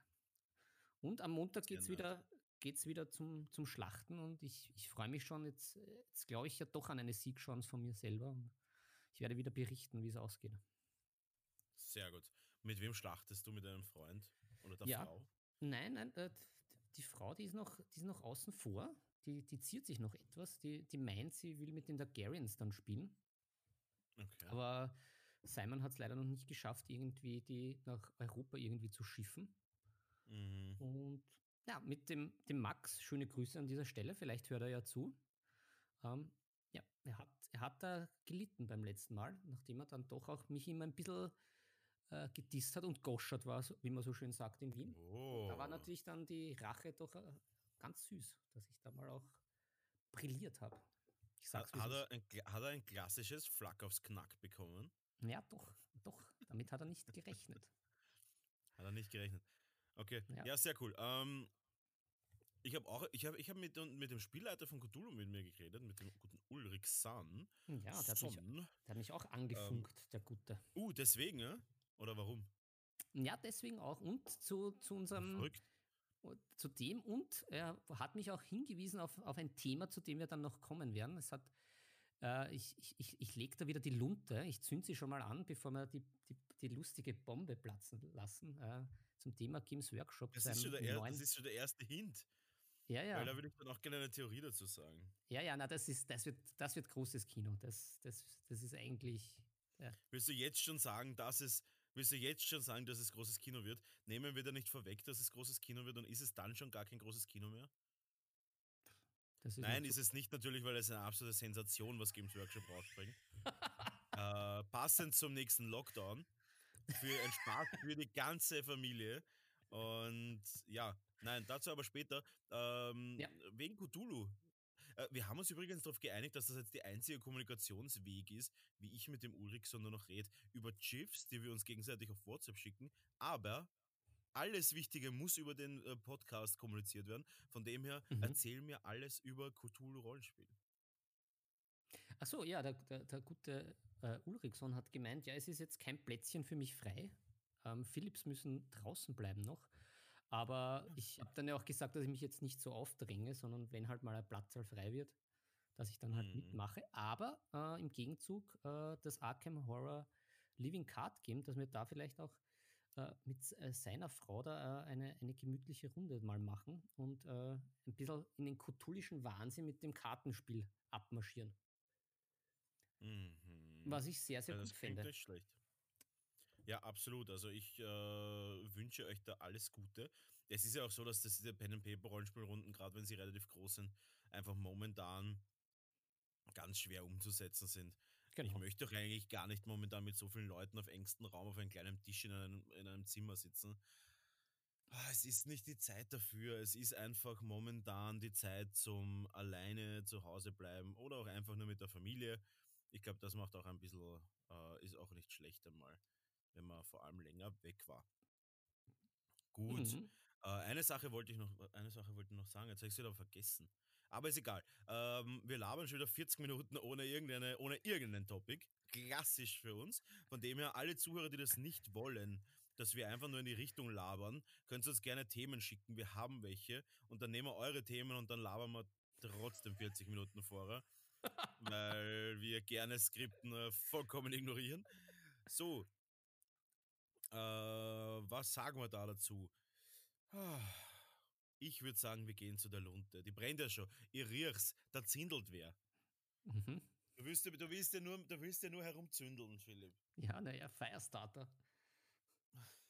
[SPEAKER 1] Und am Montag geht es wieder, geht's wieder zum, zum Schlachten und ich, ich freue mich schon. Jetzt, jetzt glaube ich ja doch an eine Siegchance von mir selber und ich werde wieder berichten, wie es ausgeht.
[SPEAKER 2] Sehr gut. Mit wem schlachtest du? Mit deinem Freund oder der
[SPEAKER 1] ja,
[SPEAKER 2] Frau?
[SPEAKER 1] Nein, nein, äh, die Frau, die ist noch, die ist noch außen vor. Die, die ziert sich noch etwas. Die, die meint, sie will mit den Targaryens dann spielen. Okay. Aber Simon hat es leider noch nicht geschafft, irgendwie die nach Europa irgendwie zu schiffen. Mhm. Und ja, mit dem, dem Max, schöne Grüße an dieser Stelle, vielleicht hört er ja zu. Ähm, ja, er hat, er hat da gelitten beim letzten Mal, nachdem er dann doch auch mich immer ein bisschen äh, gedisst hat und goschert war, wie man so schön sagt in Wien. Oh. Da war natürlich dann die Rache doch äh, ganz süß, dass ich da mal auch brilliert habe.
[SPEAKER 2] Hat, hat, er ein, hat er ein klassisches Flak aufs Knack bekommen?
[SPEAKER 1] Ja, doch, doch. Damit hat er nicht gerechnet.
[SPEAKER 2] hat er nicht gerechnet. Okay, ja, ja sehr cool. Ähm, ich habe auch, ich habe ich hab mit, mit dem Spielleiter von Cthulhu mit mir geredet, mit dem guten Ulrich San.
[SPEAKER 1] Ja, der hat, mich, der hat mich auch angefunkt, ähm, der Gute.
[SPEAKER 2] Uh, deswegen, ja? Oder warum?
[SPEAKER 1] Ja, deswegen auch. Und zu, zu unserem. Verrückt. Zu dem und er hat mich auch hingewiesen auf, auf ein Thema, zu dem wir dann noch kommen werden. Es hat, äh, ich ich, ich, ich lege da wieder die Lunte, ich zünde sie schon mal an, bevor wir die, die, die lustige Bombe platzen lassen. Äh, zum Thema Games Workshop.
[SPEAKER 2] Das ist, schon der er, das ist schon der erste Hint.
[SPEAKER 1] Ja, ja.
[SPEAKER 2] Weil da würde ich dann auch gerne eine Theorie dazu sagen.
[SPEAKER 1] Ja, ja, na, das, ist, das, wird, das wird großes Kino. Das, das, das ist eigentlich. Ja.
[SPEAKER 2] Willst du jetzt schon sagen, dass es Willst du jetzt schon sagen, dass es großes Kino wird? Nehmen wir da nicht vorweg, dass es großes Kino wird und ist es dann schon gar kein großes Kino mehr? Ist Nein, ist es nicht natürlich, weil es eine absolute Sensation, was Games Workshop rausbringt. äh, passend zum nächsten Lockdown. Für ein Spaß für die ganze Familie. Und ja, nein, dazu aber später. Ähm, ja. Wegen Cthulhu äh, wir haben uns übrigens darauf geeinigt, dass das jetzt der einzige Kommunikationsweg ist, wie ich mit dem Ulrich so nur noch rede, über GIFs, die wir uns gegenseitig auf WhatsApp schicken. Aber alles Wichtige muss über den äh, Podcast kommuniziert werden. Von dem her, mhm. erzähl mir alles über Cthulhu-Rollenspiel.
[SPEAKER 1] Achso, ja, der, der, der gute äh, Ulrichson hat gemeint, ja, es ist jetzt kein Plätzchen für mich frei. Ähm, Philips müssen draußen bleiben noch. Aber ich habe dann ja auch gesagt, dass ich mich jetzt nicht so aufdränge, sondern wenn halt mal ein Platz frei wird, dass ich dann halt mhm. mitmache. Aber äh, im Gegenzug äh, das Arkham Horror Living Card Game, dass wir da vielleicht auch äh, mit äh, seiner Frau da äh, eine, eine gemütliche Runde mal machen und äh, ein bisschen in den kutulischen Wahnsinn mit dem Kartenspiel abmarschieren. Mhm. Was ich sehr, sehr ja, gut finde.
[SPEAKER 2] Nicht schlecht. Ja, absolut. Also ich äh, wünsche euch da alles Gute. Es ist ja auch so, dass das diese Pen and Paper Rollenspielrunden, gerade wenn sie relativ groß sind, einfach momentan ganz schwer umzusetzen sind.
[SPEAKER 1] Genau.
[SPEAKER 2] Ich möchte doch eigentlich gar nicht momentan mit so vielen Leuten auf engstem Raum auf einem kleinen Tisch in einem, in einem Zimmer sitzen. Ah, Es ist nicht die Zeit dafür. Es ist einfach momentan die Zeit zum alleine zu Hause bleiben oder auch einfach nur mit der Familie. Ich glaube, das macht auch ein bisschen, äh, ist auch nicht schlecht einmal, wenn man vor allem länger weg war. Gut.
[SPEAKER 1] Mhm.
[SPEAKER 2] Äh, eine Sache wollte ich noch, eine Sache wollte ich noch sagen, jetzt habe ich es wieder vergessen. Aber ist egal. Ähm, wir labern schon wieder 40 Minuten ohne, irgendeine, ohne irgendeinen Topic. Klassisch für uns. Von dem her, alle Zuhörer, die das nicht wollen, dass wir einfach nur in die Richtung labern, könnt ihr uns gerne Themen schicken. Wir haben welche. Und dann nehmen wir eure Themen und dann labern wir trotzdem 40 Minuten vorher. Weil wir gerne Skripten äh, vollkommen ignorieren. So. Äh, was sagen wir da dazu? Ich würde sagen, wir gehen zu der Lunte. Die brennt ja schon. Ihr riech's, da zindelt wer.
[SPEAKER 1] Mhm.
[SPEAKER 2] Du willst, ja- du, willst ja nur, du willst ja nur herumzündeln, Philipp.
[SPEAKER 1] Ja, naja, Firestarter.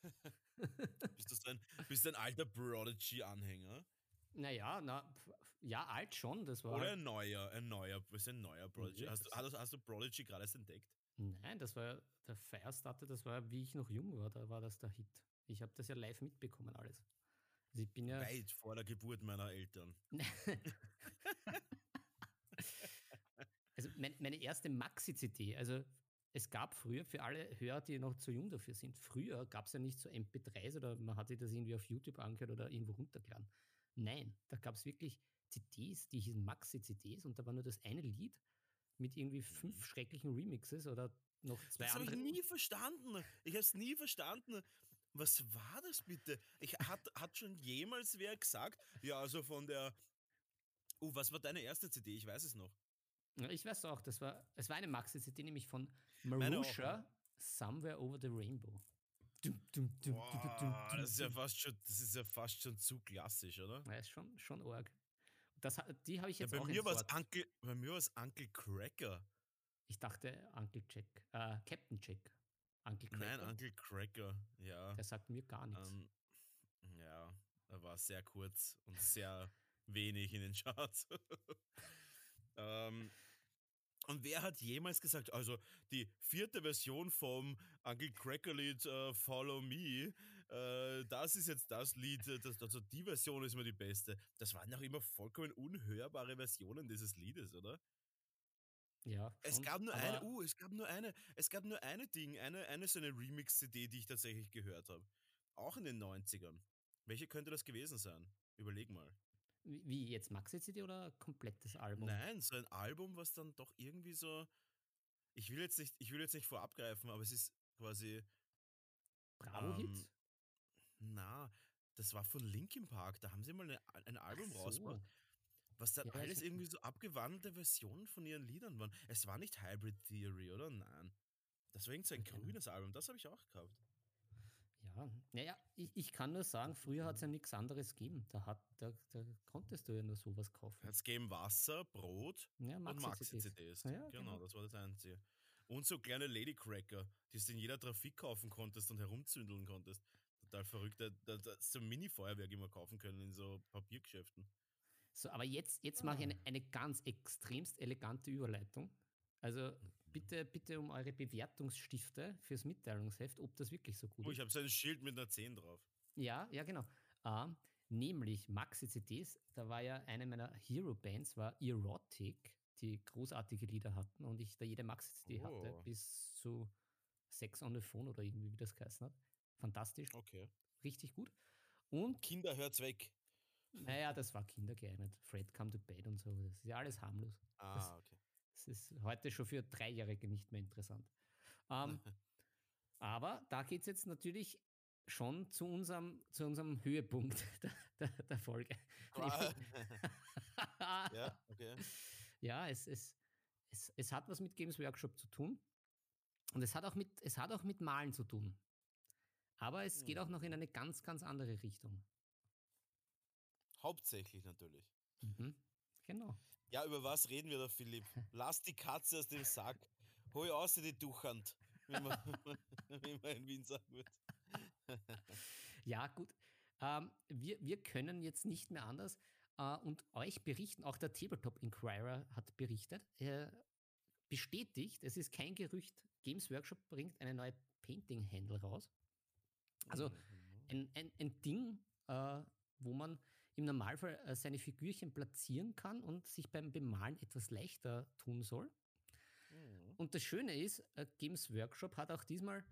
[SPEAKER 2] Bist du so ein, bist ein alter Prodigy-Anhänger?
[SPEAKER 1] Naja, na, ja, alt schon, das war.
[SPEAKER 2] Oder ein neuer, ein neuer, bist du ein neuer Prodigy? Hast, hast, hast du Prodigy gerade erst entdeckt?
[SPEAKER 1] Nein, das war der Firestarter, das war, wie ich noch jung war, da war das der Hit. Ich habe das ja live mitbekommen, alles. Also ich bin ja.
[SPEAKER 2] Weit vor der Geburt meiner Eltern.
[SPEAKER 1] Also mein, meine erste Maxi-CD, also es gab früher, für alle Hörer, die noch zu jung dafür sind, früher gab es ja nicht so MP3s oder man hat sich das irgendwie auf YouTube angehört oder irgendwo runtergeladen. Nein, da gab es wirklich CDs, die hießen Maxi-CDs und da war nur das eine Lied mit irgendwie fünf schrecklichen Remixes oder noch zwei
[SPEAKER 2] Das habe ich nie verstanden. Ich habe es nie verstanden. Was war das bitte? Ich, hat, hat schon jemals wer gesagt, ja, also von der. Oh, was war deine erste CD? Ich weiß es noch.
[SPEAKER 1] Ja, Ich weiß auch, das war, es war eine Maxi-CD, nämlich von Marusha, Somewhere Over the Rainbow.
[SPEAKER 2] Boah,
[SPEAKER 1] dum,
[SPEAKER 2] das ist ja fast schon, das ist ja fast schon zu klassisch, oder?
[SPEAKER 1] Ja, ist schon, schon arg. Das, die habe ich
[SPEAKER 2] Ja,
[SPEAKER 1] jetzt
[SPEAKER 2] bei,
[SPEAKER 1] auch
[SPEAKER 2] mir war's. Uncle, bei mir war es Uncle Cracker.
[SPEAKER 1] Ich dachte Uncle Jack, äh, Captain Jack. Uncle Cracker.
[SPEAKER 2] Nein, Uncle Cracker, ja.
[SPEAKER 1] Der sagt mir gar nichts.
[SPEAKER 2] Ähm, ja, er war sehr kurz und sehr wenig in den Charts. ähm, und wer hat jemals gesagt, also die vierte Version vom Uncle Cracker Lied äh, Follow Me, äh, das ist jetzt das Lied, äh, das, also die Version ist mir die beste. Das waren doch immer vollkommen unhörbare Versionen dieses Liedes, oder?
[SPEAKER 1] ja,
[SPEAKER 2] Es gab nur eine, uh, es gab nur eine, es gab nur eine Ding, eine, eine so eine Remix-CD, die ich tatsächlich gehört habe. Auch in den 90ern. Welche könnte das gewesen sein? Überleg mal.
[SPEAKER 1] Wie jetzt Maxi-CD oder komplettes Album?
[SPEAKER 2] Nein, so ein Album, was dann doch irgendwie so. Ich will jetzt nicht, ich will jetzt nicht vorabgreifen, aber es ist quasi.
[SPEAKER 1] Bravo-Hit?
[SPEAKER 2] ähm, Na, das war von Linkin Park. Da haben sie mal eine, ein Album
[SPEAKER 1] Ach
[SPEAKER 2] rausgebracht, was dann
[SPEAKER 1] Ja,
[SPEAKER 2] alles irgendwie so abgewandelte Versionen von ihren Liedern waren. Es war nicht Hybrid Theory, oder? Nein. Das war irgend so ein grünes Album, das habe ich auch gehabt.
[SPEAKER 1] Ja, naja, ich, ich kann nur sagen, früher hat es ja nichts anderes gegeben. Da, hat, da, da konntest du ja nur sowas kaufen.
[SPEAKER 2] Es gegeben Wasser, Brot
[SPEAKER 1] Ja,
[SPEAKER 2] und
[SPEAKER 1] Maxi-CDs. Ja,
[SPEAKER 2] genau,
[SPEAKER 1] genau.
[SPEAKER 2] das war das Einzige. Und so kleine Ladycracker, die du in jeder Trafik kaufen konntest und herumzündeln konntest. Total verrückt. Da, da, da, so ein Mini-Feuerwerk immer kaufen können in so Papiergeschäften.
[SPEAKER 1] So, aber jetzt, jetzt mache ich eine, eine ganz extremst elegante Überleitung. Also bitte, bitte um eure Bewertungsstifte fürs Mitteilungsheft, ob das wirklich so gut
[SPEAKER 2] Oh,
[SPEAKER 1] ist.
[SPEAKER 2] ich habe so ein Schild mit einer 10 drauf.
[SPEAKER 1] Ja, ja, genau. Ähm, nämlich Maxi-CDs, da war ja eine meiner Hero-Bands, war Erotic, die großartige Lieder hatten und ich da jede Maxi-CD hatte,
[SPEAKER 2] Oh.
[SPEAKER 1] bis zu Sex on the Phone oder irgendwie, wie das geheißen hat. Fantastisch,
[SPEAKER 2] Okay.
[SPEAKER 1] richtig gut. Und,
[SPEAKER 2] Kinder, hört's weg.
[SPEAKER 1] naja, das war kindergeeignet. Fred Come to Bed und so, das ist ja alles harmlos.
[SPEAKER 2] Ah, okay.
[SPEAKER 1] Das ist heute schon für Dreijährige nicht mehr interessant. Ähm, aber da geht es jetzt natürlich schon zu unserem, zu unserem Höhepunkt der, der, der Folge.
[SPEAKER 2] ja, okay.
[SPEAKER 1] ja, es, es, es, es hat was mit Games Workshop zu tun. Und es hat auch mit, es hat auch mit Malen zu tun. Aber es geht auch noch in eine ganz, ganz andere Richtung.
[SPEAKER 2] Hauptsächlich natürlich.
[SPEAKER 1] Mhm. Genau.
[SPEAKER 2] Ja, über was reden wir da, Philipp? Lass die Katze aus dem Sack. Hol aus die Duchhand. wie man, wie man in Wien sagen wird.
[SPEAKER 1] ja, gut. Ähm, wir, wir können jetzt nicht mehr anders äh, und euch berichten, auch der Tabletop Inquirer hat berichtet, äh, bestätigt, es ist kein Gerücht, Games Workshop bringt eine neue Painting-Handle raus. Also mhm. ein, ein, ein Ding, äh, wo man im Normalfall äh, seine Figürchen platzieren kann und sich beim Bemalen etwas leichter tun soll. Mhm. Und das Schöne ist, äh, Games Workshop hat auch diesmal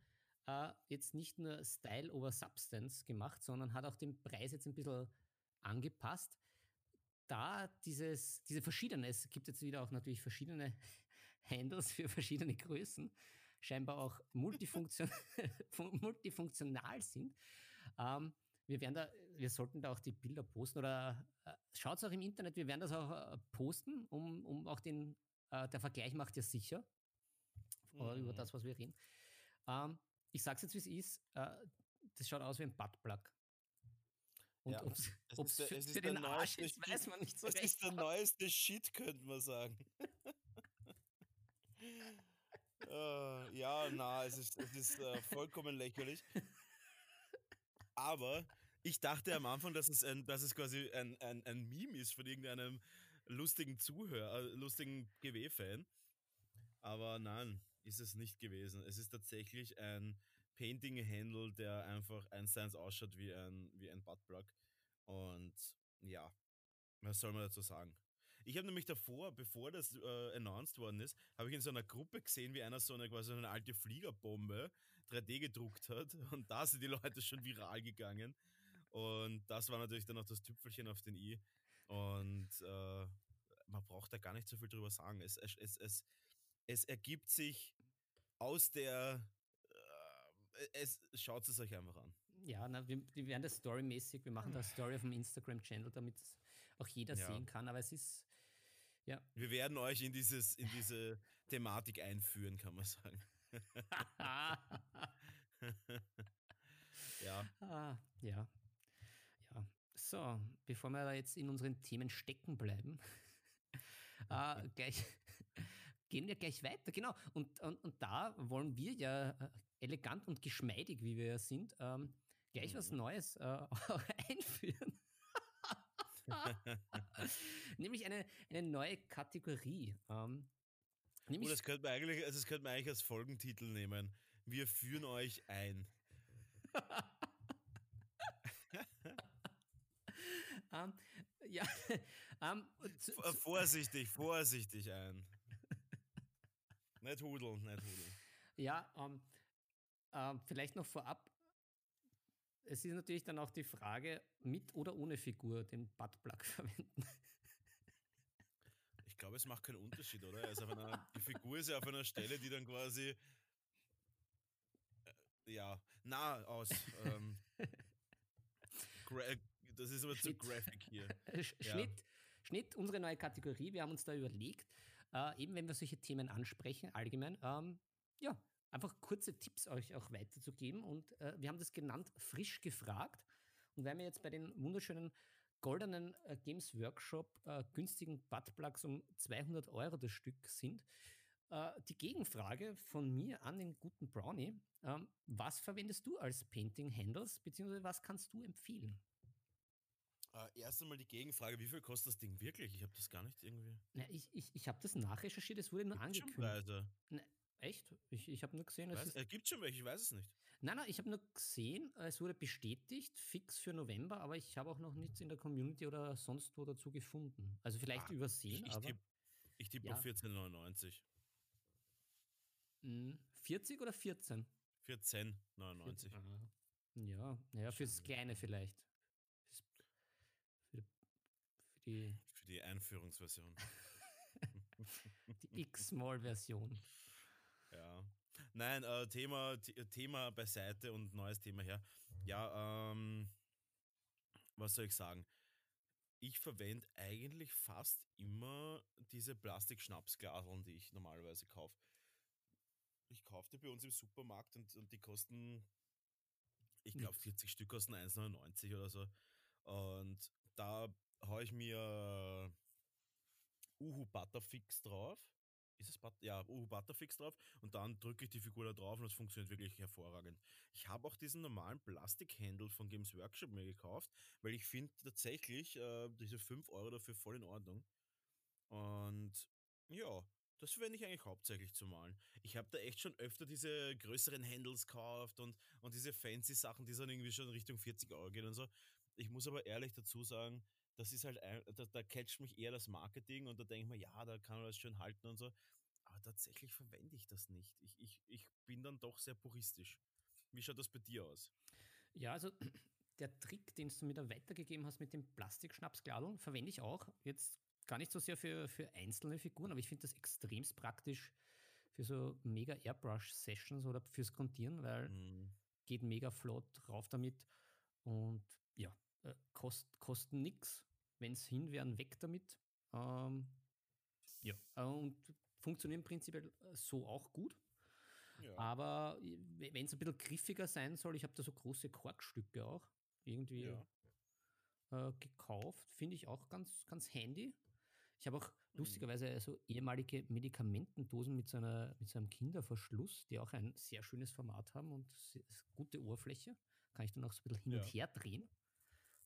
[SPEAKER 1] äh, jetzt nicht nur Style over Substance gemacht, sondern hat auch den Preis jetzt ein bisschen angepasst. Da dieses, diese verschiedenen, es gibt jetzt wieder auch natürlich verschiedene Handles für verschiedene Größen, scheinbar auch multifunktion multifunktional sind. Ähm, wir werden da, wir sollten da auch die Bilder posten oder äh, schaut es auch im Internet, wir werden das auch äh, posten, um, um auch den, äh, der Vergleich macht ja sicher mhm. über das, was wir reden. Ähm, ich sag's jetzt, wie es ist, äh, das schaut aus wie ein Buttplug. Und ja, ob es für, für den Arsch ist, weiß man nicht so
[SPEAKER 2] es
[SPEAKER 1] recht.
[SPEAKER 2] Es ist der neueste Shit, könnte man sagen. uh, ja, na, es ist, es ist uh, vollkommen lächerlich. Aber ich dachte am Anfang, dass es, ein, dass es quasi ein, ein, ein Meme ist von irgendeinem lustigen Zuhörer, äh, lustigen GW-Fan. Aber nein, ist es nicht gewesen. Es ist tatsächlich ein Painting-Handle, der einfach eins ausschaut wie ein, wie ein Buttplug. Und ja, was soll man dazu sagen? Ich habe nämlich davor, bevor das äh, announced worden ist, habe ich in so einer Gruppe gesehen, wie einer so eine quasi eine alte Fliegerbombe 3D gedruckt hat. Und da sind die Leute schon viral gegangen. Und das war natürlich dann auch das Tüpfelchen auf den i. Und äh, man braucht da gar nicht so viel drüber sagen. Es, es, es, es, ergibt sich aus der. Äh, es schaut es euch einfach an.
[SPEAKER 1] Ja, na, wir, wir werden das storymäßig, wir machen da Story auf dem Instagram-Channel, damit auch jeder ja. sehen kann. Aber es ist ja.
[SPEAKER 2] Wir werden euch in, dieses, in diese Thematik einführen, kann man sagen.
[SPEAKER 1] ja. Ah, ja. Ja. So, bevor wir da jetzt in unseren Themen stecken bleiben, äh, gleich, gehen wir gleich weiter. Genau. Und, und, und da wollen wir ja äh, elegant und geschmeidig, wie wir ja sind, ähm, gleich mhm. was Neues äh, einführen. nämlich eine, eine neue Kategorie. Ähm,
[SPEAKER 2] nämlich oh, das könnte man eigentlich, also das könnte man eigentlich als Folgentitel nehmen. Wir führen euch ein.
[SPEAKER 1] um, ähm, ja, um,
[SPEAKER 2] ähm, zu, zu, vorsichtig, vorsichtig ein. nicht hudeln, nicht hudeln.
[SPEAKER 1] Ja, um, ähm, vielleicht noch vorab es ist natürlich dann auch die Frage, mit oder ohne Figur den Buttplug verwenden.
[SPEAKER 2] Ich glaube, es macht keinen Unterschied, oder? Also einer, die Figur ist ja auf einer Stelle, die dann quasi äh, ja, nah aus. Ähm, das ist aber Schnitt. zu graphic hier.
[SPEAKER 1] Schnitt, ja. Schnitt, unsere neue Kategorie. Wir haben uns da überlegt, äh, eben wenn wir solche Themen ansprechen, allgemein, ähm, ja, einfach kurze Tipps euch auch weiterzugeben. Und äh, wir haben das genannt, frisch gefragt. Und weil wir jetzt bei den wunderschönen goldenen äh, Games Workshop äh, günstigen Buttplugs um 200 Euro das Stück sind, äh, die Gegenfrage von mir an den guten Brownie, ähm, was verwendest du als Painting Handles, beziehungsweise was kannst du empfehlen?
[SPEAKER 2] Uh, erst einmal die Gegenfrage, wie viel kostet das Ding wirklich? Ich habe das gar nicht irgendwie.
[SPEAKER 1] Na, ich ich, ich habe das nachrecherchiert, es wurde nur Gibt's angekündigt. Schon Preise? Na, Echt? Ich, ich habe nur gesehen,
[SPEAKER 2] es ist. Gibt schon welche, ich weiß es nicht.
[SPEAKER 1] Nein, nein, ich habe nur gesehen, es wurde bestätigt, fix für November, aber ich habe auch noch nichts in der Community oder sonst wo dazu gefunden. Also vielleicht ah, übersehen,
[SPEAKER 2] ich, ich
[SPEAKER 1] aber.
[SPEAKER 2] Tipp, ich tippe ja. auf 14,99.
[SPEAKER 1] 40 oder 14?
[SPEAKER 2] 14,99.
[SPEAKER 1] Ja, ja, fürs Kleine vielleicht. Für,
[SPEAKER 2] für die. Für die Einführungsversion.
[SPEAKER 1] die X-Small-Version.
[SPEAKER 2] Ja. Nein, äh, Thema, Thema beiseite und neues Thema her. Ja, ähm, was soll ich sagen? Ich verwende eigentlich fast immer diese Plastik-Schnapsglaseln, die ich normalerweise kaufe. Ich kaufe die bei uns im Supermarkt und, und die kosten, ich glaube, 40 Stück kosten 1,99 oder so. Und da haue ich mir Uhu Butterfix drauf ist es But ja, uh, Butterfix drauf und dann drücke ich die Figur da drauf und es funktioniert wirklich hervorragend. Ich habe auch diesen normalen Plastik-Handle von Games Workshop mir gekauft, weil ich finde tatsächlich äh, diese 5 Euro dafür voll in Ordnung. Und ja, das verwende ich eigentlich hauptsächlich zum Malen. Ich habe da echt schon öfter diese größeren Handles gekauft und, und diese fancy Sachen, die dann irgendwie schon Richtung 40 Euro gehen und so. Ich muss aber ehrlich dazu sagen, das ist halt, da, da catcht mich eher das Marketing und da denke ich mir, ja, da kann man das schön halten und so. Aber tatsächlich verwende ich das nicht. Ich, ich, ich bin dann doch sehr puristisch. Wie schaut das bei dir aus?
[SPEAKER 1] Ja, also der Trick, den du mir da weitergegeben hast mit dem Plastikschnapsgladeln, verwende ich auch. Jetzt gar nicht so sehr für, für einzelne Figuren, aber ich finde das extremst praktisch für so mega Airbrush-Sessions oder fürs Kontieren, weil mm. geht mega flott drauf damit und ja, äh, kost, kosten nichts. Wenn es hin wären, weg damit. Ähm, ja, äh, und funktionieren prinzipiell äh, so auch gut. Ja. Aber wenn es ein bisschen griffiger sein soll, ich habe da so große Korkstücke auch irgendwie ja. äh, gekauft. Finde ich auch ganz, ganz handy. Ich habe auch mhm. lustigerweise so ehemalige Medikamentendosen mit so, einer, mit so einem Kinderverschluss, die auch ein sehr schönes Format haben und gute Oberfläche. Kann ich dann auch so ein bisschen hin ja. und her drehen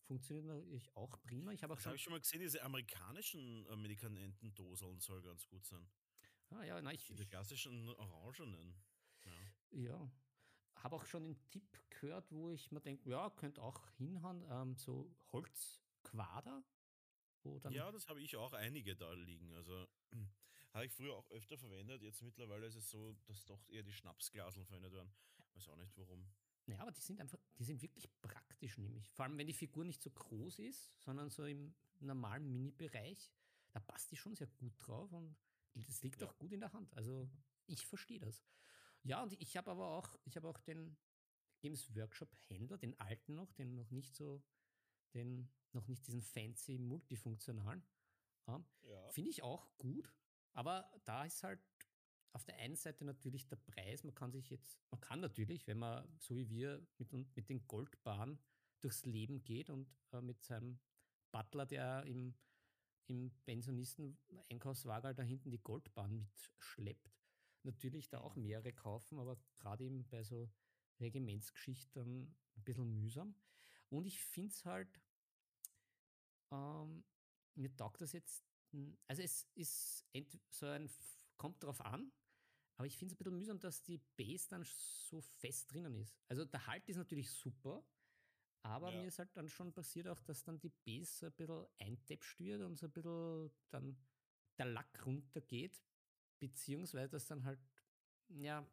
[SPEAKER 1] funktioniert natürlich auch prima. Ich habe auch
[SPEAKER 2] das habe ich schon mal gesehen, diese amerikanischen äh, Medikamentendoseln soll ganz gut sein.
[SPEAKER 1] Ah ja, nein, ich.
[SPEAKER 2] Diese klassischen Orangenen. Ja.
[SPEAKER 1] ja. Habe auch schon einen Tipp gehört, wo ich mir denke, ja, könnte auch hinhauen, ähm, so Holzquader.
[SPEAKER 2] ja, das habe ich auch einige da liegen. Also habe ich früher auch öfter verwendet. Jetzt mittlerweile ist es so, dass doch eher die Schnapsglaseln verwendet werden. Weiß auch nicht warum.
[SPEAKER 1] Ja, aber die sind einfach, die sind wirklich praktisch nämlich. Vor allem, wenn die Figur nicht so groß ist, sondern so im normalen Mini-Bereich, da passt die schon sehr gut drauf und das liegt ja. auch gut in der Hand. Also ich verstehe das. Ja, und ich habe aber auch, ich habe auch den Games Workshop Händler, den alten noch, den noch nicht so, den noch nicht diesen fancy multifunktionalen. Ja. Finde ich auch gut, aber da ist halt auf der einen Seite natürlich der Preis, man kann sich jetzt, man kann natürlich, wenn man so wie wir mit, mit den Goldbahnen durchs Leben geht und äh, mit seinem Butler, der im, im Pensionisten-Einkaufswagen da hinten die Goldbahn mitschleppt, natürlich da auch mehrere kaufen, aber gerade eben bei so Regimentsgeschichten ein bisschen mühsam. Und ich finde es halt, ähm, mir taugt das jetzt, also es ist so ein, kommt drauf an, aber ich finde es ein bisschen mühsam, dass die Base dann so fest drinnen ist. Also der Halt ist natürlich super, aber ja. mir ist halt dann schon passiert auch, dass dann die Base ein bisschen eintäpscht wird und so ein bisschen dann der Lack runtergeht, beziehungsweise dass dann halt, ja,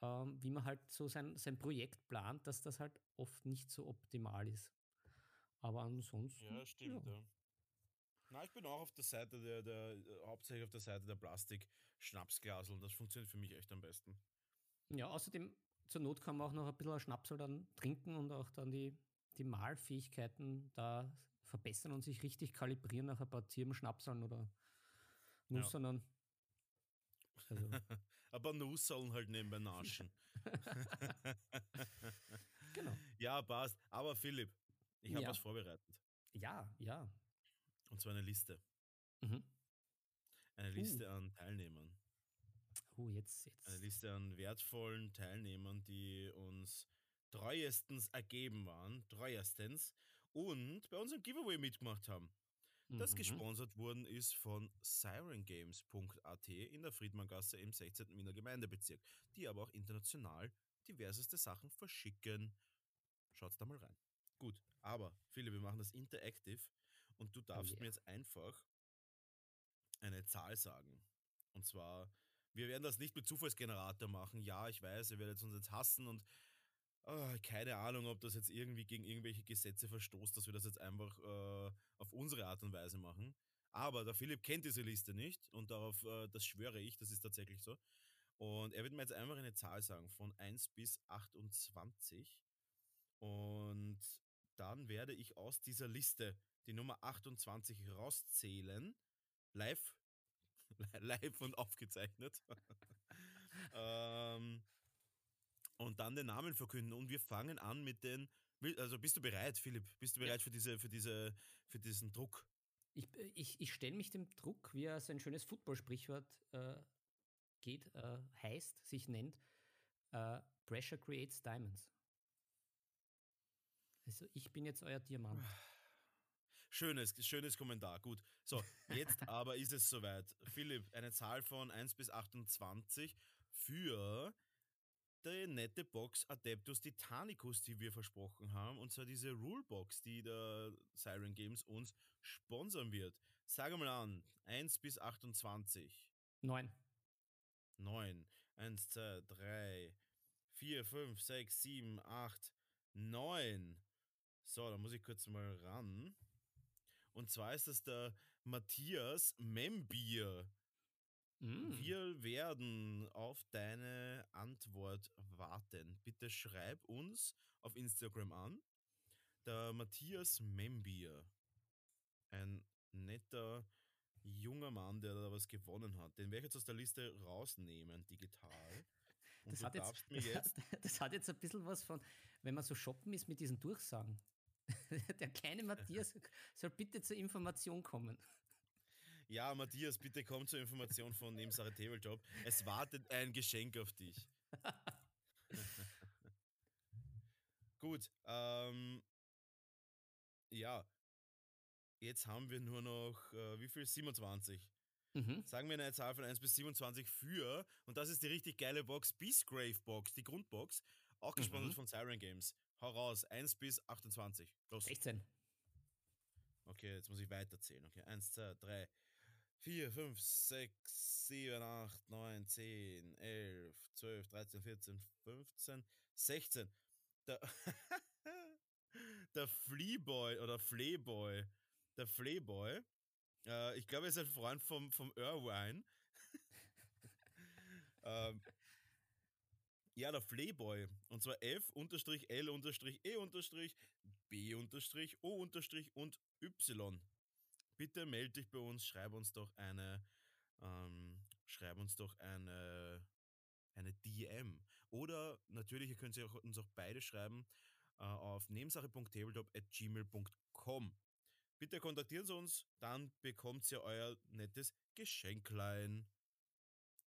[SPEAKER 1] ähm, wie man halt so sein, sein Projekt plant, dass das halt oft nicht so optimal ist. Aber ansonsten.
[SPEAKER 2] Ja, stimmt, ja. ja. Na, ich bin auch auf der Seite der, der hauptsächlich auf der Seite der Plastik-Schnapsglasel und das funktioniert für mich echt am besten.
[SPEAKER 1] Ja, außerdem zur Not kann man auch noch ein bisschen Schnapsel dann trinken und auch dann die, die Malfähigkeiten da verbessern und sich richtig kalibrieren nach ein paar Zirbenschnapseln oder Nussern. Ja.
[SPEAKER 2] Also. Aber Nusseln halt nebenbei naschen. genau. Ja, passt. Aber Philipp, ich habe ja. was vorbereitet.
[SPEAKER 1] Ja, ja.
[SPEAKER 2] Und zwar eine Liste. Mhm. Eine Liste uh. an Teilnehmern.
[SPEAKER 1] Oh, jetzt, jetzt.
[SPEAKER 2] Eine Liste an wertvollen Teilnehmern, die uns treuestens ergeben waren, treuestens und bei unserem Giveaway mitgemacht haben. Das mhm. gesponsert worden ist von sirengames.at in der Friedmanngasse im 16. Wiener Gemeindebezirk, die aber auch international diverseste Sachen verschicken. Schaut da mal rein. Gut, aber Philipp, wir machen das interactive und du darfst oh yeah. mir jetzt einfach eine Zahl sagen. Und zwar, wir werden das nicht mit Zufallsgenerator machen. Ja, ich weiß, ihr werdet uns jetzt hassen und oh, keine Ahnung, ob das jetzt irgendwie gegen irgendwelche Gesetze verstoßt, dass wir das jetzt einfach äh, auf unsere Art und Weise machen. Aber der Philipp kennt diese Liste nicht und darauf, äh, das schwöre ich, das ist tatsächlich so. Und er wird mir jetzt einfach eine Zahl sagen von 1 bis 28. Und dann werde ich aus dieser Liste die Nummer 28 rauszählen. Live. Live und aufgezeichnet. ähm, und dann den Namen verkünden. Und wir fangen an mit den. Also bist du bereit, Philipp? Bist du bereit ja. für, diese, für, diese, für diesen Druck?
[SPEAKER 1] Ich, ich, ich stelle mich dem Druck, wie er so ein schönes Football-Sprichwort äh, geht, äh, heißt, sich nennt, äh, Pressure creates diamonds. Also ich bin jetzt euer Diamant.
[SPEAKER 2] Schönes, schönes Kommentar. Gut. So, jetzt aber ist es soweit. Philipp, eine Zahl von 1 bis 28 für die nette Box Adeptus Titanicus, die wir versprochen haben. Und zwar diese Rulebox, die der Siren Games uns sponsern wird. Sag mal an, 1 bis 28.
[SPEAKER 1] 9.
[SPEAKER 2] 9. 1, 2, 3, 4, 5, 6, 7, 8, 9. So, da muss ich kurz mal ran. Und zwar ist das der Matthias Membier. Mm. Wir werden auf deine Antwort warten. Bitte schreib uns auf Instagram an. Der Matthias Membier. Ein netter junger Mann, der da was gewonnen hat. Den werde ich jetzt aus der Liste rausnehmen, digital.
[SPEAKER 1] Und das, hat jetzt, das, jetzt hat, das hat jetzt ein bisschen was von, wenn man so shoppen ist mit diesen Durchsagen. Der kleine Matthias soll bitte zur Information kommen.
[SPEAKER 2] Ja, Matthias, bitte komm zur Information von Nebensache Tabletop. Es wartet ein Geschenk auf dich. Gut, ähm, ja, jetzt haben wir nur noch, äh, wie viel? 27. Mhm. Sagen wir eine Zahl von 1 bis 27 für, und das ist die richtig geile Box, Beastgrave Box, die Grundbox, auch gesponsert mhm. von Siren Games. Hau raus, 1 bis 28.
[SPEAKER 1] Los. 16.
[SPEAKER 2] Okay, jetzt muss ich weiterzählen. Okay, 1, 2, 3, 4, 5, 6, 7, 8, 9, 10, 11, 12, 13, 14, 15, 16. Der, der Fleeboy oder Flayboy, der Flayboy, äh, ich glaube, er ist ein Freund vom, vom Irvine. ähm, ja, der Flayboy. Und zwar F unterstrich L unterstrich E und Y. Bitte melde dich bei uns, schreib uns doch eine, ähm, schreib uns doch eine, eine DM. Oder natürlich, ihr könnt auch, uns auch beide schreiben äh, auf nebensache.tabletop.gmail.com. Bitte kontaktieren Sie uns, dann bekommt ihr euer nettes Geschenklein.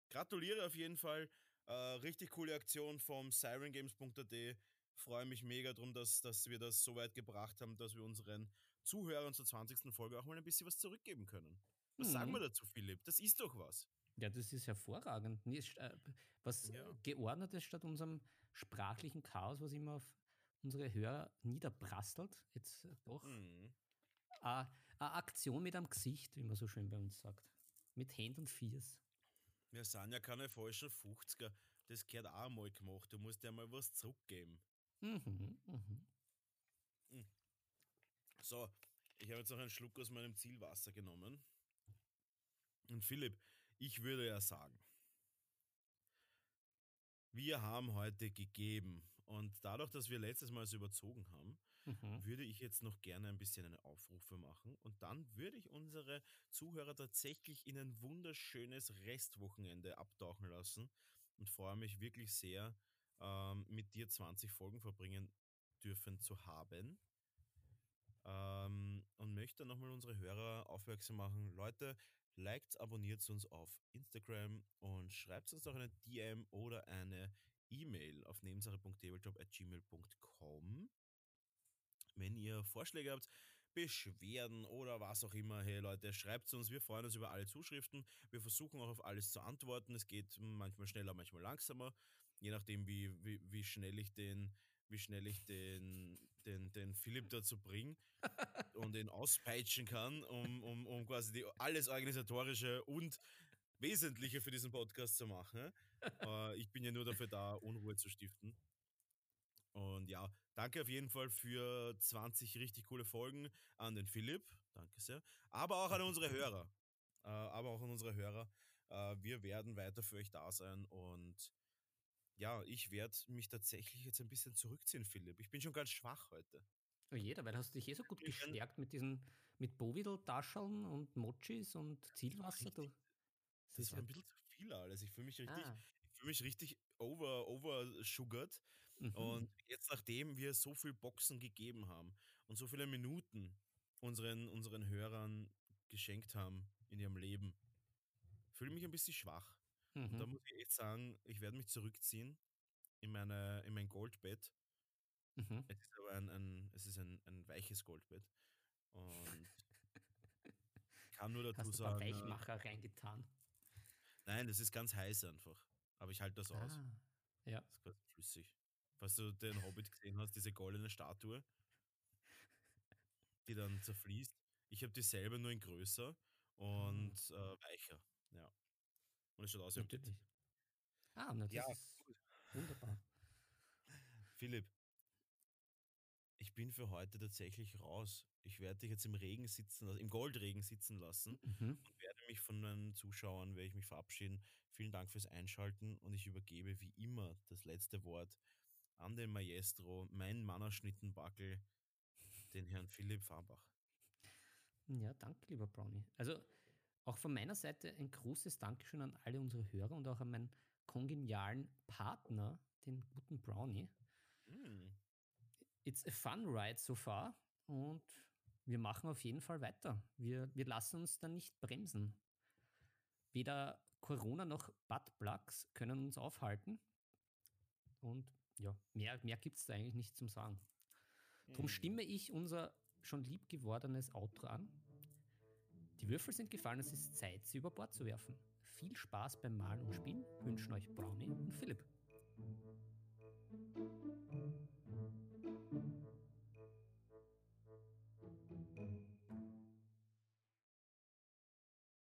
[SPEAKER 2] Gratuliere auf jeden Fall äh, richtig coole Aktion vom sirengames.at. Freue mich mega drum, dass, dass wir das so weit gebracht haben, dass wir unseren Zuhörern zur 20. Folge auch mal ein bisschen was zurückgeben können. Was mhm. sagen wir dazu, Philipp? Das ist doch was.
[SPEAKER 1] Ja, das ist hervorragend. Äh, was ja. geordnetes statt unserem sprachlichen Chaos, was immer auf unsere Hörer niederprasselt. Jetzt doch. Mhm. Eine Aktion mit einem Gesicht, wie man so schön bei uns sagt. Mit Hand und Fiers.
[SPEAKER 2] Wir sind ja keine falschen 50er. Das gehört auch einmal gemacht. Du musst ja mal was zurückgeben. Mhm, mhm. Hm. So, ich habe jetzt noch einen Schluck aus meinem Zielwasser genommen. Und Philipp, ich würde ja sagen, wir haben heute gegeben. Und dadurch, dass wir letztes Mal so überzogen haben, mhm. würde ich jetzt noch gerne ein bisschen eine Aufrufe machen und dann würde ich unsere Zuhörer tatsächlich in ein wunderschönes Restwochenende abtauchen lassen und freue mich wirklich sehr, ähm, mit dir 20 Folgen verbringen dürfen zu haben. Ähm, und möchte nochmal unsere Hörer aufmerksam machen. Leute, liked, abonniert uns auf Instagram und schreibt uns auch eine DM oder eine E-Mail auf nebensache.tabletop.gmail.com wenn ihr Vorschläge habt, Beschwerden oder was auch immer, hey Leute, schreibt es uns. Wir freuen uns über alle Zuschriften. Wir versuchen auch auf alles zu antworten. Es geht manchmal schneller, manchmal langsamer, je nachdem, wie, wie, wie schnell ich den, wie schnell ich den, den, den Philipp dazu bringe und ihn auspeitschen kann, um, um, um quasi die, alles Organisatorische und Wesentliche für diesen Podcast zu machen. Äh, ich bin ja nur dafür da, Unruhe zu stiften. Und ja, danke auf jeden Fall für 20 richtig coole Folgen an den Philipp. Danke sehr. Aber auch an unsere Hörer. Äh, aber auch an unsere Hörer. Äh, wir werden weiter für euch da sein und ja, ich werde mich tatsächlich jetzt ein bisschen zurückziehen, Philipp. Ich bin schon ganz schwach heute.
[SPEAKER 1] Oh jeder, weil hast du dich eh so gut gestärkt mit diesen, mit Bovidel-Tascheln und Mochis und Zielwasser. Du,
[SPEAKER 2] das, das war ein bisschen zu viel alles. Ich fühle mich richtig, ah. ich fühle mich richtig over, oversugert. Mhm. Und jetzt, nachdem wir so viel Boxen gegeben haben und so viele Minuten unseren, unseren Hörern geschenkt haben in ihrem Leben. Fühle mich ein bisschen schwach. Und da
[SPEAKER 1] Mhm.
[SPEAKER 2] muss ich echt sagen, ich werde mich zurückziehen in, meine, in mein Goldbett.
[SPEAKER 1] Mhm.
[SPEAKER 2] Es ist aber ein, ein, es ist ein, ein weiches Goldbett. Und kann nur dazu
[SPEAKER 1] Hast du
[SPEAKER 2] sagen,
[SPEAKER 1] Weichmacher reingetan?
[SPEAKER 2] nein, das ist ganz heiß einfach. Aber ich halte das aus.
[SPEAKER 1] Ah, ja.
[SPEAKER 2] Das ist quasi flüssig. Falls du den Hobbit gesehen hast, diese goldene Statue, die dann zerfließt. Ich habe dieselbe nur in größer und äh, weicher. Ja. Und es schaut aus wie ein.
[SPEAKER 1] Natürlich. Ah, na, das
[SPEAKER 2] Ja,
[SPEAKER 1] ist wunderbar.
[SPEAKER 2] Philipp, ich bin für heute tatsächlich raus. Ich werde dich jetzt im Regen sitzen, lassen, im Goldregen sitzen lassen
[SPEAKER 1] Mhm.
[SPEAKER 2] und werde mich von den Zuschauern, werde ich mich verabschieden. Vielen Dank fürs Einschalten und ich übergebe wie immer das letzte Wort an den Maestro, mein Mannerschnittenbackel, den Herrn Philipp Farbach.
[SPEAKER 1] Ja, danke, lieber Brownie. Also auch von meiner Seite ein großes Dankeschön an alle unsere Hörer und auch an meinen kongenialen Partner, den guten Brownie.
[SPEAKER 2] Hm,
[SPEAKER 1] It's a fun ride so far und wir machen auf jeden Fall weiter. Wir, wir lassen uns da nicht bremsen. Weder Corona noch Buttplugs können uns aufhalten. Und ja, mehr, mehr gibt es da eigentlich nicht zum Sagen. Drum
[SPEAKER 2] hm.
[SPEAKER 1] stimme ich unser schon lieb gewordenes Outro an. Die Würfel sind gefallen, es ist Zeit, sie über Bord zu werfen. Viel Spaß beim Malen und Spielen wünschen euch Brownie und Philipp.